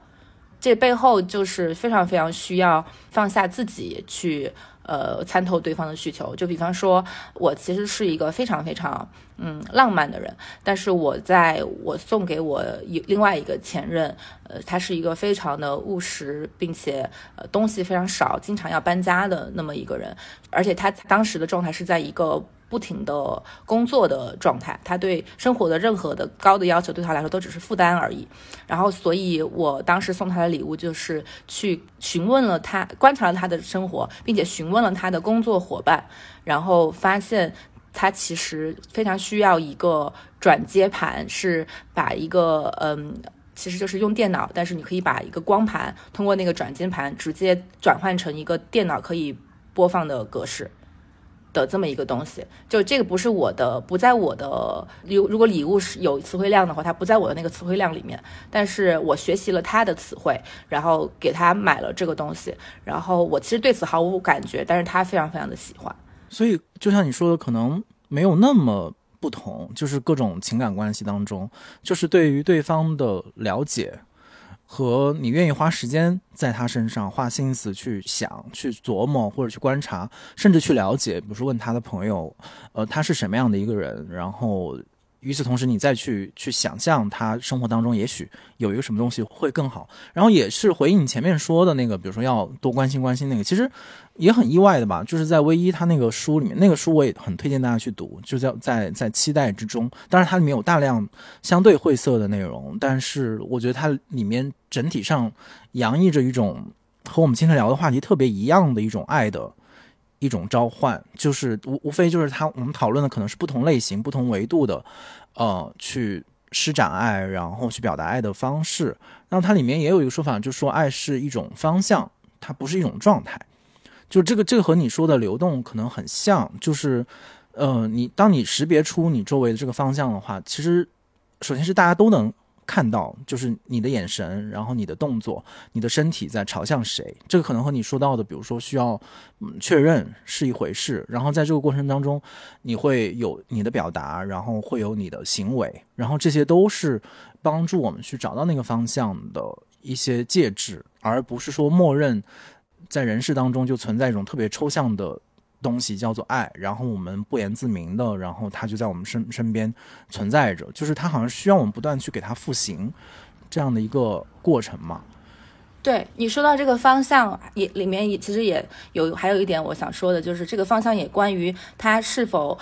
这背后就是非常非常需要放下自己去。呃，参透对方的需求，就比方说，我其实是一个非常非常嗯浪漫的人，但是我在我送给我一另外一个前任，呃，他是一个非常的务实，并且呃东西非常少，经常要搬家的那么一个人，而且他当时的状态是在一个不停的工作的状态，他对生活的任何的高的要求对他来说都只是负担而已。然后，所以我当时送他的礼物就是去询问了他，观察了他的生活，并且询问了他的工作伙伴，然后发现他其实非常需要一个转接盘，是把一个嗯。其实就是用电脑，但是你可以把一个光盘通过那个转接盘直接转换成一个电脑可以播放的格式的这么一个东西。就这个不是我的，不在我的。如如果礼物是有词汇量的话，它不在我的那个词汇量里面。但是我学习了他的词汇，然后给他买了这个东西，然后我其实对此毫无感觉，但是他非常非常的喜欢。所以就像你说的，可能没有那么。不同就是各种情感关系当中，就是对于对方的了解和你愿意花时间在他身上花心思去想、去琢磨或者去观察，甚至去了解，比如说问他的朋友，呃，他是什么样的一个人，然后。与此同时，你再去去想象他生活当中也许有一个什么东西会更好，然后也是回应你前面说的那个，比如说要多关心关心那个，其实也很意外的吧。就是在唯一他那个书里面，那个书我也很推荐大家去读，就叫在在期待之中。当然它里面有大量相对晦涩的内容，但是我觉得它里面整体上洋溢着一种和我们今天聊的话题特别一样的一种爱的。一种召唤，就是无无非就是他我们讨论的可能是不同类型、不同维度的，呃，去施展爱，然后去表达爱的方式。那它里面也有一个说法，就说爱是一种方向，它不是一种状态。就这个，这个和你说的流动可能很像，就是，呃，你当你识别出你周围的这个方向的话，其实首先是大家都能。看到就是你的眼神，然后你的动作，你的身体在朝向谁，这个可能和你说到的，比如说需要嗯确认是一回事。然后在这个过程当中，你会有你的表达，然后会有你的行为，然后这些都是帮助我们去找到那个方向的一些介质，而不是说默认在人世当中就存在一种特别抽象的。东西叫做爱，然后我们不言自明的，然后它就在我们身身边存在着，就是它好像需要我们不断去给它复形这样的一个过程嘛。对你说到这个方向也里面也其实也有还有一点我想说的，就是这个方向也关于它是否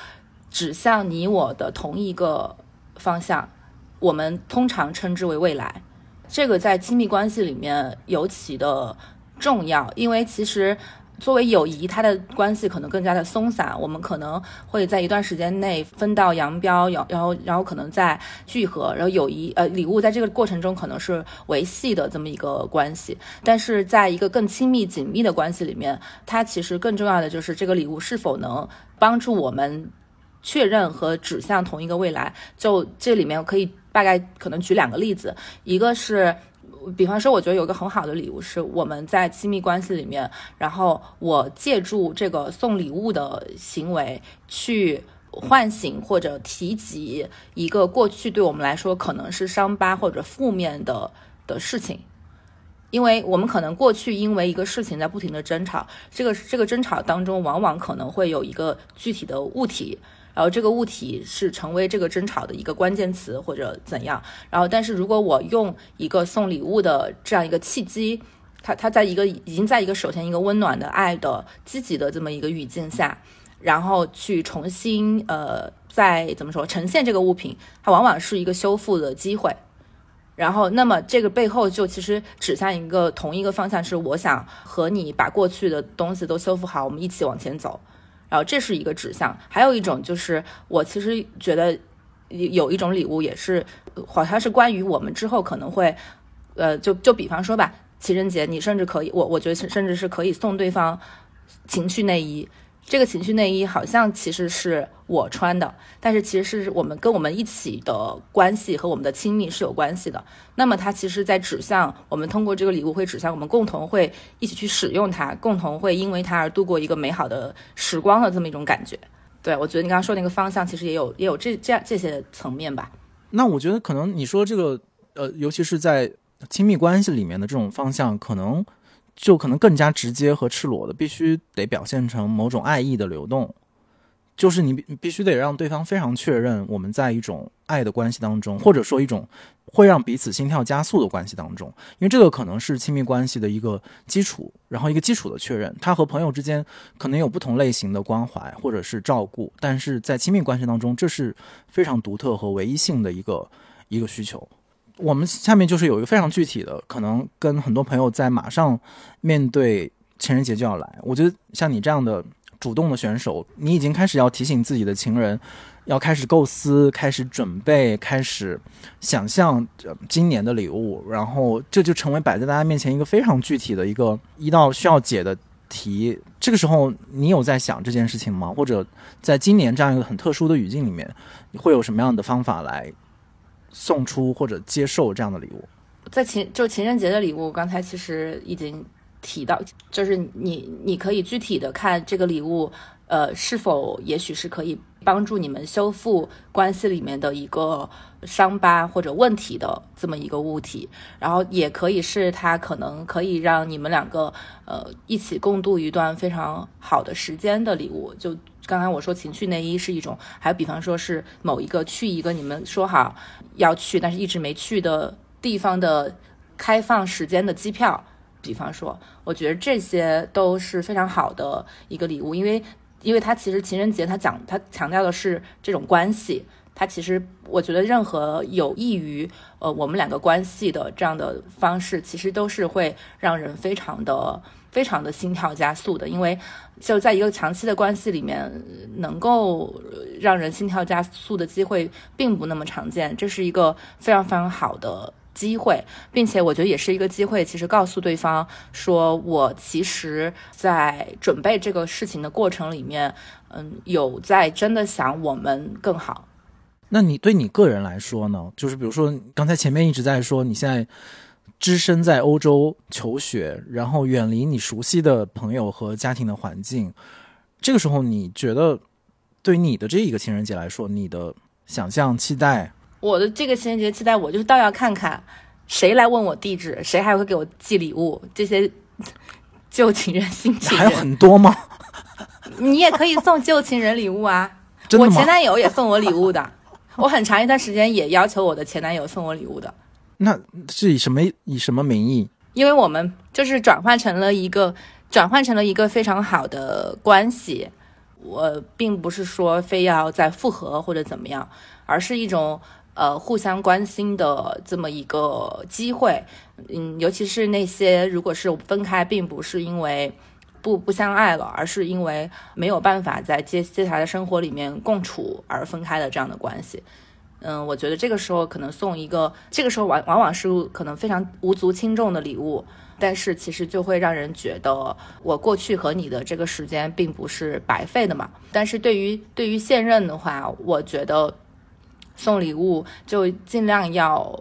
指向你我的同一个方向，我们通常称之为未来。这个在亲密关系里面尤其的重要，因为其实。作为友谊，它的关系可能更加的松散。我们可能会在一段时间内分道扬镳，然后然后可能再聚合，然后友谊呃礼物在这个过程中可能是维系的这么一个关系。但是在一个更亲密紧密的关系里面，它其实更重要的就是这个礼物是否能帮助我们确认和指向同一个未来。就这里面可以大概可能举两个例子，一个是。比方说，我觉得有一个很好的礼物是我们在亲密关系里面，然后我借助这个送礼物的行为去唤醒或者提及一个过去对我们来说可能是伤疤或者负面的的事情，因为我们可能过去因为一个事情在不停的争吵，这个这个争吵当中往往可能会有一个具体的物体。然后这个物体是成为这个争吵的一个关键词或者怎样。然后，但是如果我用一个送礼物的这样一个契机，它它在一个已经在一个首先一个温暖的爱的积极的这么一个语境下，然后去重新呃再怎么说呈现这个物品，它往往是一个修复的机会。然后，那么这个背后就其实指向一个同一个方向，是我想和你把过去的东西都修复好，我们一起往前走。然后这是一个指向，还有一种就是我其实觉得有一种礼物也是，好像是关于我们之后可能会，呃，就就比方说吧，情人节你甚至可以，我我觉得甚至是可以送对方情趣内衣。这个情趣内衣好像其实是我穿的，但是其实是我们跟我们一起的关系和我们的亲密是有关系的。那么它其实在指向我们通过这个礼物会指向我们共同会一起去使用它，共同会因为它而度过一个美好的时光的这么一种感觉。对我觉得你刚刚说那个方向其实也有也有这这样这些层面吧。那我觉得可能你说这个呃，尤其是在亲密关系里面的这种方向，可能。就可能更加直接和赤裸的，必须得表现成某种爱意的流动，就是你必须得让对方非常确认我们在一种爱的关系当中，或者说一种会让彼此心跳加速的关系当中，因为这个可能是亲密关系的一个基础，然后一个基础的确认。他和朋友之间可能有不同类型的关怀或者是照顾，但是在亲密关系当中，这是非常独特和唯一性的一个一个需求。我们下面就是有一个非常具体的，可能跟很多朋友在马上面对情人节就要来，我觉得像你这样的。主动的选手，你已经开始要提醒自己的情人，要开始构思、开始准备、开始想象今年的礼物，然后这就成为摆在大家面前一个非常具体的一个一道需要解的题。这个时候，你有在想这件事情吗？或者在今年这样一个很特殊的语境里面，你会有什么样的方法来送出或者接受这样的礼物？在情就情人节的礼物，刚才其实已经。提到就是你，你可以具体的看这个礼物，呃，是否也许是可以帮助你们修复关系里面的一个伤疤或者问题的这么一个物体，然后也可以是它可能可以让你们两个呃一起共度一段非常好的时间的礼物。就刚刚我说情趣内衣是一种，还有比方说是某一个去一个你们说好要去但是一直没去的地方的开放时间的机票。比方说，我觉得这些都是非常好的一个礼物，因为，因为它其实情人节，它讲它强调的是这种关系，它其实我觉得任何有益于呃我们两个关系的这样的方式，其实都是会让人非常的非常的心跳加速的，因为就在一个长期的关系里面，能够让人心跳加速的机会并不那么常见，这是一个非常非常好的。机会，并且我觉得也是一个机会。其实告诉对方说，我其实，在准备这个事情的过程里面，嗯，有在真的想我们更好。那你对你个人来说呢？就是比如说，刚才前面一直在说，你现在只身在欧洲求学，然后远离你熟悉的朋友和家庭的环境，这个时候，你觉得对你的这一个情人节来说，你的想象、期待？我的这个情人节期待，我就是倒要看看谁来问我地址，谁还会给我寄礼物。这些旧情人、新情人还有很多吗？你也可以送旧情人礼物啊！我前男友也送我礼物的，我很长一段时间也要求我的前男友送我礼物的。那是以什么以什么名义？因为我们就是转换成了一个转换成了一个非常好的关系。我并不是说非要再复合或者怎么样，而是一种。呃，互相关心的这么一个机会，嗯，尤其是那些如果是分开，并不是因为不不相爱了，而是因为没有办法在接接下来的生活里面共处而分开的这样的关系，嗯，我觉得这个时候可能送一个，这个时候往往往是可能非常无足轻重的礼物，但是其实就会让人觉得我过去和你的这个时间并不是白费的嘛。但是对于对于现任的话，我觉得。送礼物就尽量要，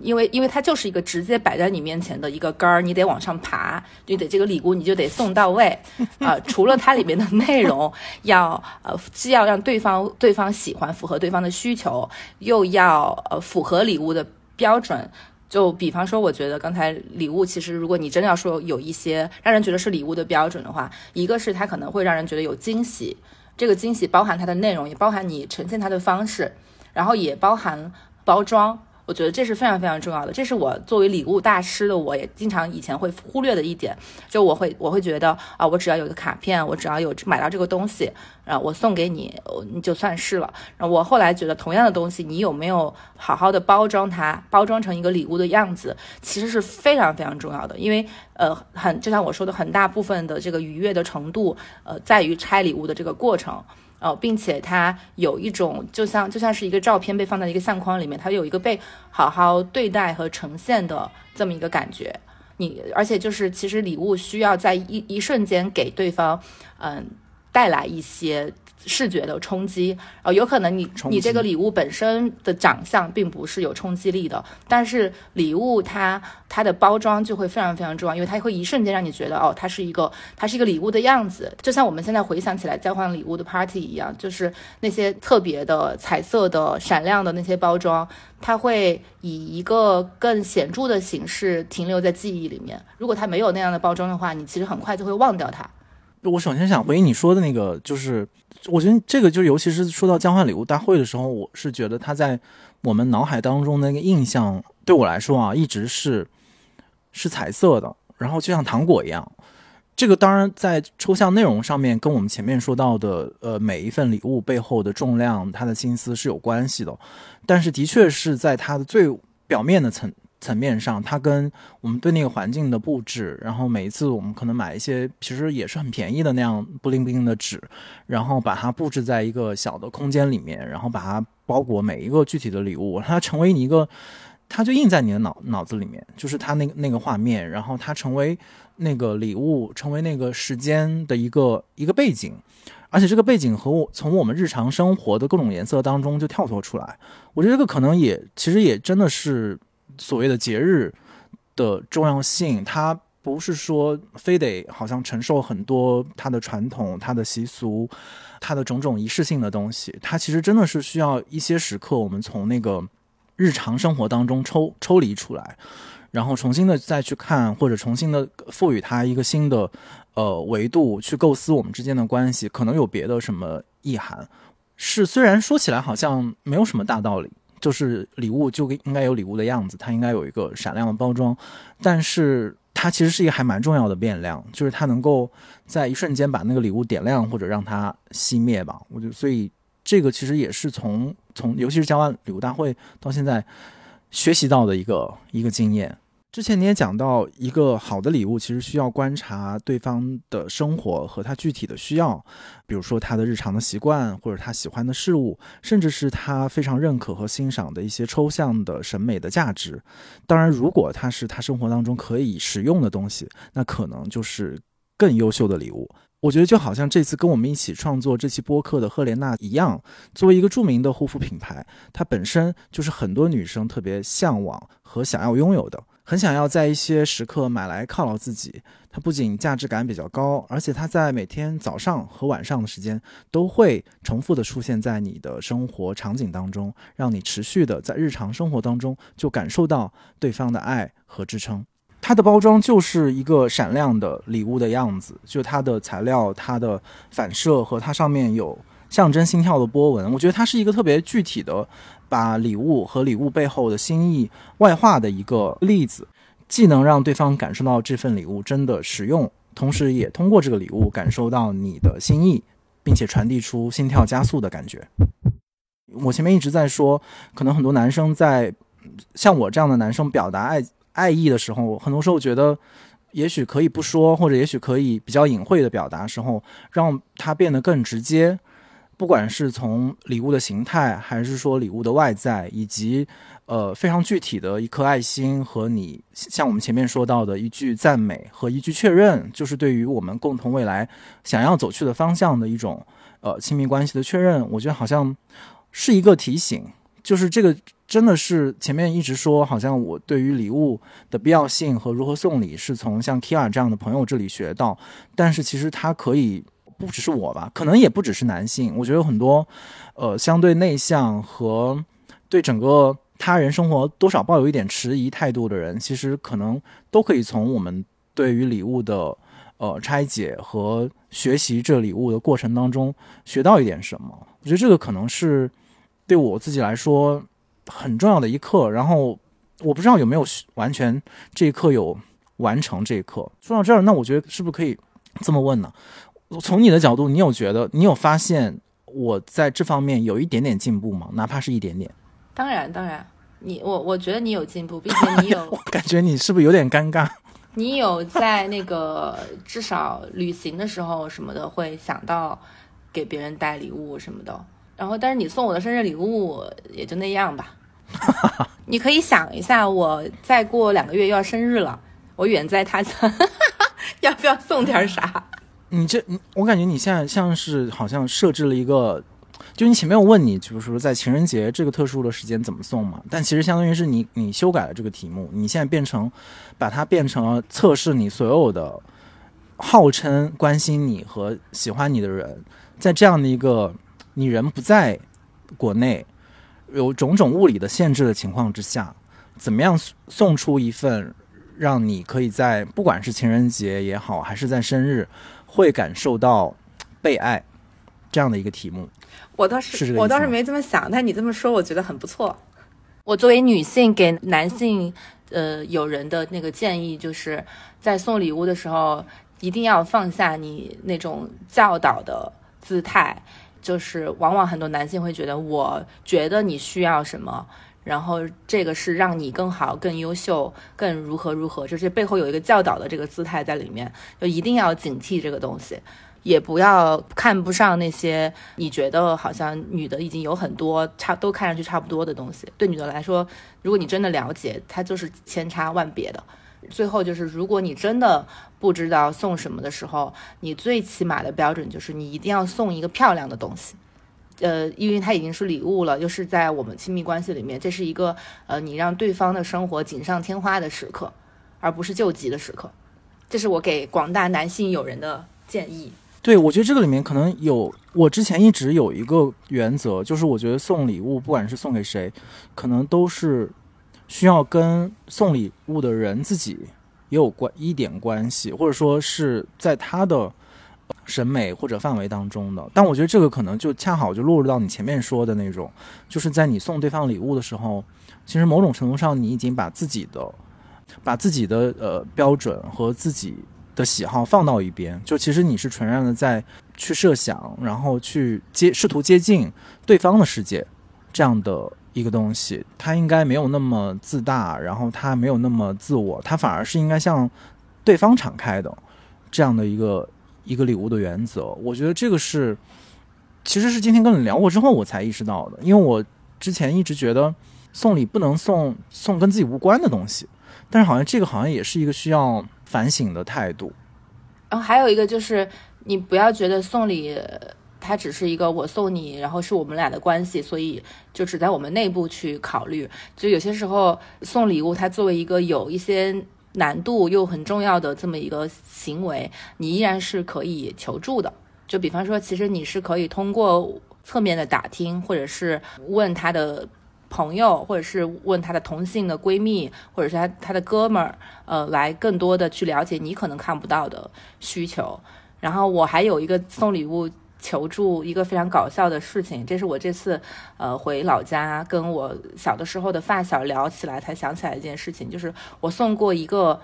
因为因为它就是一个直接摆在你面前的一个杆儿，你得往上爬，你得这个礼物你就得送到位 啊。除了它里面的内容 要呃，既要让对方对方喜欢，符合对方的需求，又要呃符合礼物的标准。就比方说，我觉得刚才礼物其实，如果你真的要说有一些让人觉得是礼物的标准的话，一个是它可能会让人觉得有惊喜，这个惊喜包含它的内容，也包含你呈现它的方式。然后也包含包装，我觉得这是非常非常重要的。这是我作为礼物大师的，我也经常以前会忽略的一点。就我会我会觉得啊，我只要有一个卡片，我只要有买到这个东西，然后我送给你，你就算是了。然我后来觉得，同样的东西，你有没有好好的包装它，包装成一个礼物的样子，其实是非常非常重要的。因为呃，很就像我说的，很大部分的这个愉悦的程度，呃，在于拆礼物的这个过程。哦，并且它有一种，就像就像是一个照片被放在一个相框里面，它有一个被好好对待和呈现的这么一个感觉。你而且就是，其实礼物需要在一一瞬间给对方，嗯，带来一些。视觉的冲击，呃，有可能你你这个礼物本身的长相并不是有冲击力的，但是礼物它它的包装就会非常非常重要，因为它会一瞬间让你觉得哦，它是一个它是一个礼物的样子，就像我们现在回想起来交换礼物的 party 一样，就是那些特别的彩色的闪亮的那些包装，它会以一个更显著的形式停留在记忆里面。如果它没有那样的包装的话，你其实很快就会忘掉它。我首先想回应你说的那个，就是我觉得这个就，尤其是说到交换礼物大会的时候，我是觉得他在我们脑海当中那个印象，对我来说啊，一直是是彩色的，然后就像糖果一样。这个当然在抽象内容上面，跟我们前面说到的，呃，每一份礼物背后的重量，他的心思是有关系的。但是的确是在它的最表面的层层面上，它跟我们对那个环境的布置，然后每一次我们可能买一些其实也是很便宜的那样不灵不灵的纸，然后把它布置在一个小的空间里面，然后把它包裹每一个具体的礼物，它成为你一个，它就印在你的脑脑子里面，就是它那个那个画面，然后它成为。那个礼物成为那个时间的一个一个背景，而且这个背景和我从我们日常生活的各种颜色当中就跳脱出来。我觉得这个可能也其实也真的是所谓的节日的重要性，它不是说非得好像承受很多它的传统、它的习俗、它的种种仪式性的东西，它其实真的是需要一些时刻，我们从那个日常生活当中抽抽离出来。然后重新的再去看，或者重新的赋予它一个新的呃维度，去构思我们之间的关系，可能有别的什么意涵。是虽然说起来好像没有什么大道理，就是礼物就应该有礼物的样子，它应该有一个闪亮的包装，但是它其实是一个还蛮重要的变量，就是它能够在一瞬间把那个礼物点亮，或者让它熄灭吧。我就，所以这个其实也是从从尤其是交换礼物大会到现在学习到的一个一个经验。之前你也讲到，一个好的礼物其实需要观察对方的生活和他具体的需要，比如说他的日常的习惯，或者他喜欢的事物，甚至是他非常认可和欣赏的一些抽象的审美的价值。当然，如果他是他生活当中可以使用的东西，那可能就是更优秀的礼物。我觉得就好像这次跟我们一起创作这期播客的赫莲娜一样，作为一个著名的护肤品牌，它本身就是很多女生特别向往和想要拥有的。很想要在一些时刻买来犒劳自己，它不仅价值感比较高，而且它在每天早上和晚上的时间都会重复的出现在你的生活场景当中，让你持续的在日常生活当中就感受到对方的爱和支撑。它的包装就是一个闪亮的礼物的样子，就它的材料、它的反射和它上面有象征心跳的波纹，我觉得它是一个特别具体的。把礼物和礼物背后的心意外化的一个例子，既能让对方感受到这份礼物真的实用，同时也通过这个礼物感受到你的心意，并且传递出心跳加速的感觉。我前面一直在说，可能很多男生在像我这样的男生表达爱爱意的时候，很多时候觉得，也许可以不说，或者也许可以比较隐晦的表达时候，让它变得更直接。不管是从礼物的形态，还是说礼物的外在，以及呃非常具体的一颗爱心和你像我们前面说到的一句赞美和一句确认，就是对于我们共同未来想要走去的方向的一种呃亲密关系的确认，我觉得好像是一个提醒，就是这个真的是前面一直说，好像我对于礼物的必要性和如何送礼是从像 Kia 这样的朋友这里学到，但是其实它可以。不只是我吧，可能也不只是男性。我觉得有很多，呃，相对内向和对整个他人生活多少抱有一点迟疑态度的人，其实可能都可以从我们对于礼物的呃拆解和学习这礼物的过程当中学到一点什么。我觉得这个可能是对我自己来说很重要的一课。然后我不知道有没有完全这一课有完成这一课。说到这儿，那我觉得是不是可以这么问呢？从你的角度，你有觉得你有发现我在这方面有一点点进步吗？哪怕是一点点。当然，当然，你我我觉得你有进步，并且你有。我感觉你是不是有点尴尬？你有在那个至少旅行的时候什么的会想到给别人带礼物什么的，然后但是你送我的生日礼物也就那样吧。你可以想一下，我再过两个月又要生日了，我远在他乡，要不要送点啥？你这，我感觉你现在像是好像设置了一个，就你前面我问你，就是说在情人节这个特殊的时间怎么送嘛？但其实相当于是你你修改了这个题目，你现在变成把它变成了测试你所有的号称关心你和喜欢你的人，在这样的一个你人不在国内，有种种物理的限制的情况之下，怎么样送出一份让你可以在不管是情人节也好，还是在生日。会感受到被爱这样的一个题目。我倒是这个我倒是没这么想，但你这么说，我觉得很不错。我作为女性给男性呃友人的那个建议，就是在送礼物的时候，一定要放下你那种教导的姿态。就是往往很多男性会觉得，我觉得你需要什么，然后这个是让你更好、更优秀、更如何如何，就是背后有一个教导的这个姿态在里面，就一定要警惕这个东西。也不要看不上那些你觉得好像女的已经有很多差都看上去差不多的东西。对女的来说，如果你真的了解，它就是千差万别的。最后就是，如果你真的不知道送什么的时候，你最起码的标准就是你一定要送一个漂亮的东西。呃，因为它已经是礼物了，又是在我们亲密关系里面，这是一个呃你让对方的生活锦上添花的时刻，而不是救急的时刻。这是我给广大男性友人的建议。对，我觉得这个里面可能有，我之前一直有一个原则，就是我觉得送礼物，不管是送给谁，可能都是需要跟送礼物的人自己也有关一点关系，或者说是在他的审美或者范围当中的。但我觉得这个可能就恰好就落入到你前面说的那种，就是在你送对方礼物的时候，其实某种程度上你已经把自己的把自己的呃标准和自己的喜好放到一边，就其实你是纯然的在去设想，然后去接试图接近对方的世界这样的一个东西，他应该没有那么自大，然后他没有那么自我，他反而是应该向对方敞开的这样的一个一个礼物的原则。我觉得这个是其实是今天跟你聊过之后我才意识到的，因为我之前一直觉得送礼不能送送跟自己无关的东西，但是好像这个好像也是一个需要反省的态度。然后还有一个就是，你不要觉得送礼它只是一个我送你，然后是我们俩的关系，所以就只在我们内部去考虑。就有些时候送礼物，它作为一个有一些难度又很重要的这么一个行为，你依然是可以求助的。就比方说，其实你是可以通过侧面的打听，或者是问他的朋友，或者是问他的同性的闺蜜，或者是他他的哥们儿，呃，来更多的去了解你可能看不到的需求。然后我还有一个送礼物求助一个非常搞笑的事情，这是我这次呃回老家跟我小的时候的发小聊起来才想起来一件事情，就是我送过一个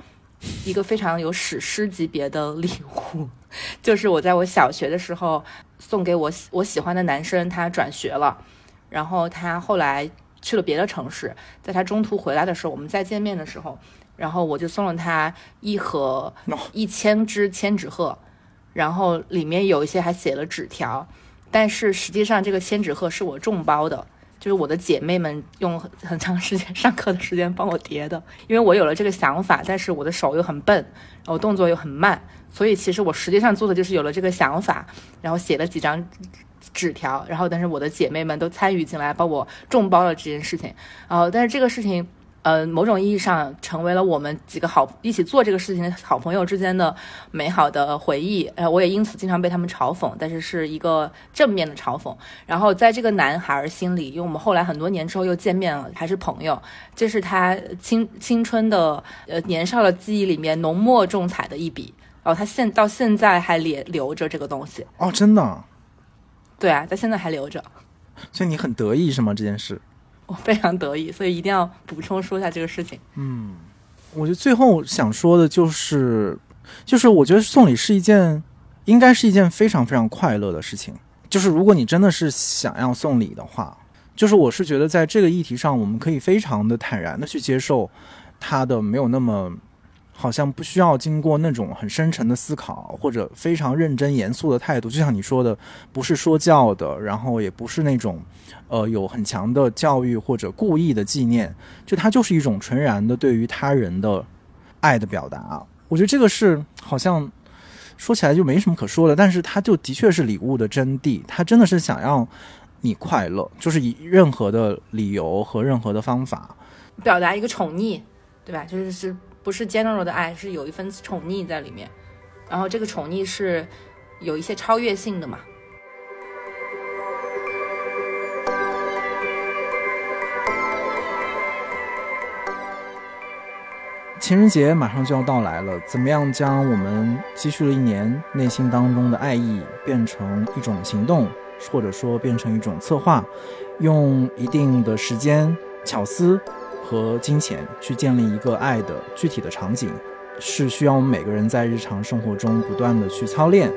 一个非常有史诗级别的礼物，就是我在我小学的时候送给我喜我喜欢的男生，他转学了，然后他后来去了别的城市，在他中途回来的时候，我们再见面的时候，然后我就送了他一盒哦。一千只千纸鹤，然后里面有一些还写了纸条，但是实际上这个千纸鹤是我众包的。就是我的姐妹们用很很长时间上课的时间帮我叠的，因为我有了这个想法，但是我的手又很笨，然后动作又很慢，所以其实我实际上做的就是有了这个想法，然后写了几张纸条，然后但是我的姐妹们都参与进来，帮我众包了这件事情，然后但是这个事情。呃，某种意义上成为了我们几个好一起做这个事情的好朋友之间的美好的回忆。呃，我也因此经常被他们嘲讽，但是是一个正面的嘲讽。然后在这个男孩儿心里，因为我们后来很多年之后又见面了，还是朋友，这是他青青春的呃年少的记忆里面浓墨重彩的一笔。然后他现到现在还留留着这个东西，哦，真的啊，对啊，他现在还留着，所以你很得意是吗？这件事？非常得意，所以一定要补充说一下这个事情。嗯我觉得最后想说的就是，就是我觉得送礼是一件，应该是一件非常非常快乐的事情。就是如果你真的是想要送礼的话，就是我是觉得在这个议题上，我们可以非常的坦然的去接受他的没有那么，好像不需要经过那种很深沉的思考或者非常认真严肃的态度。就像你说的，不是说教的，然后也不是那种。呃，有很强的教育或者故意的纪念，就它就是一种纯然的对于他人的爱的表达。我觉得这个是好像说起来就没什么可说的，但是它就的确是礼物的真谛。它真的是想要你快乐，就是以任何的理由和任何的方法，表达一个宠溺，对吧？就是是不是 general 的爱，是有一份宠溺在里面，然后这个宠溺是有一些超越性的嘛。情人节马上就要到来了，怎么样将我们积蓄了一年内心当中的爱意变成一种行动，或者说变成一种策划，用一定的时间、巧思和金钱去建立一个爱的具体的场景，是需要我们每个人在日常生活中不断的去操练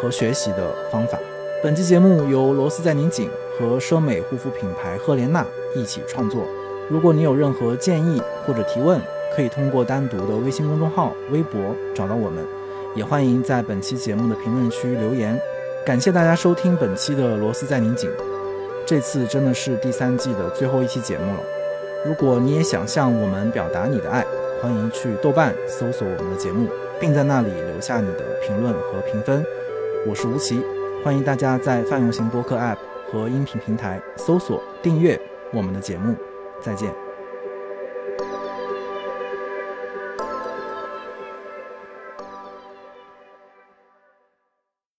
和学习的方法。本期节目由罗斯在拧紧和奢美护肤品牌赫莲娜一起创作。如果你有任何建议或者提问，可以通过单独的微信公众号、微博找到我们，也欢迎在本期节目的评论区留言。感谢大家收听本期的《螺丝在拧紧》，这次真的是第三季的最后一期节目了。如果你也想向我们表达你的爱，欢迎去豆瓣搜索我们的节目，并在那里留下你的评论和评分。我是吴奇，欢迎大家在泛用型播客 App 和音频平台搜索订阅我们的节目。再见。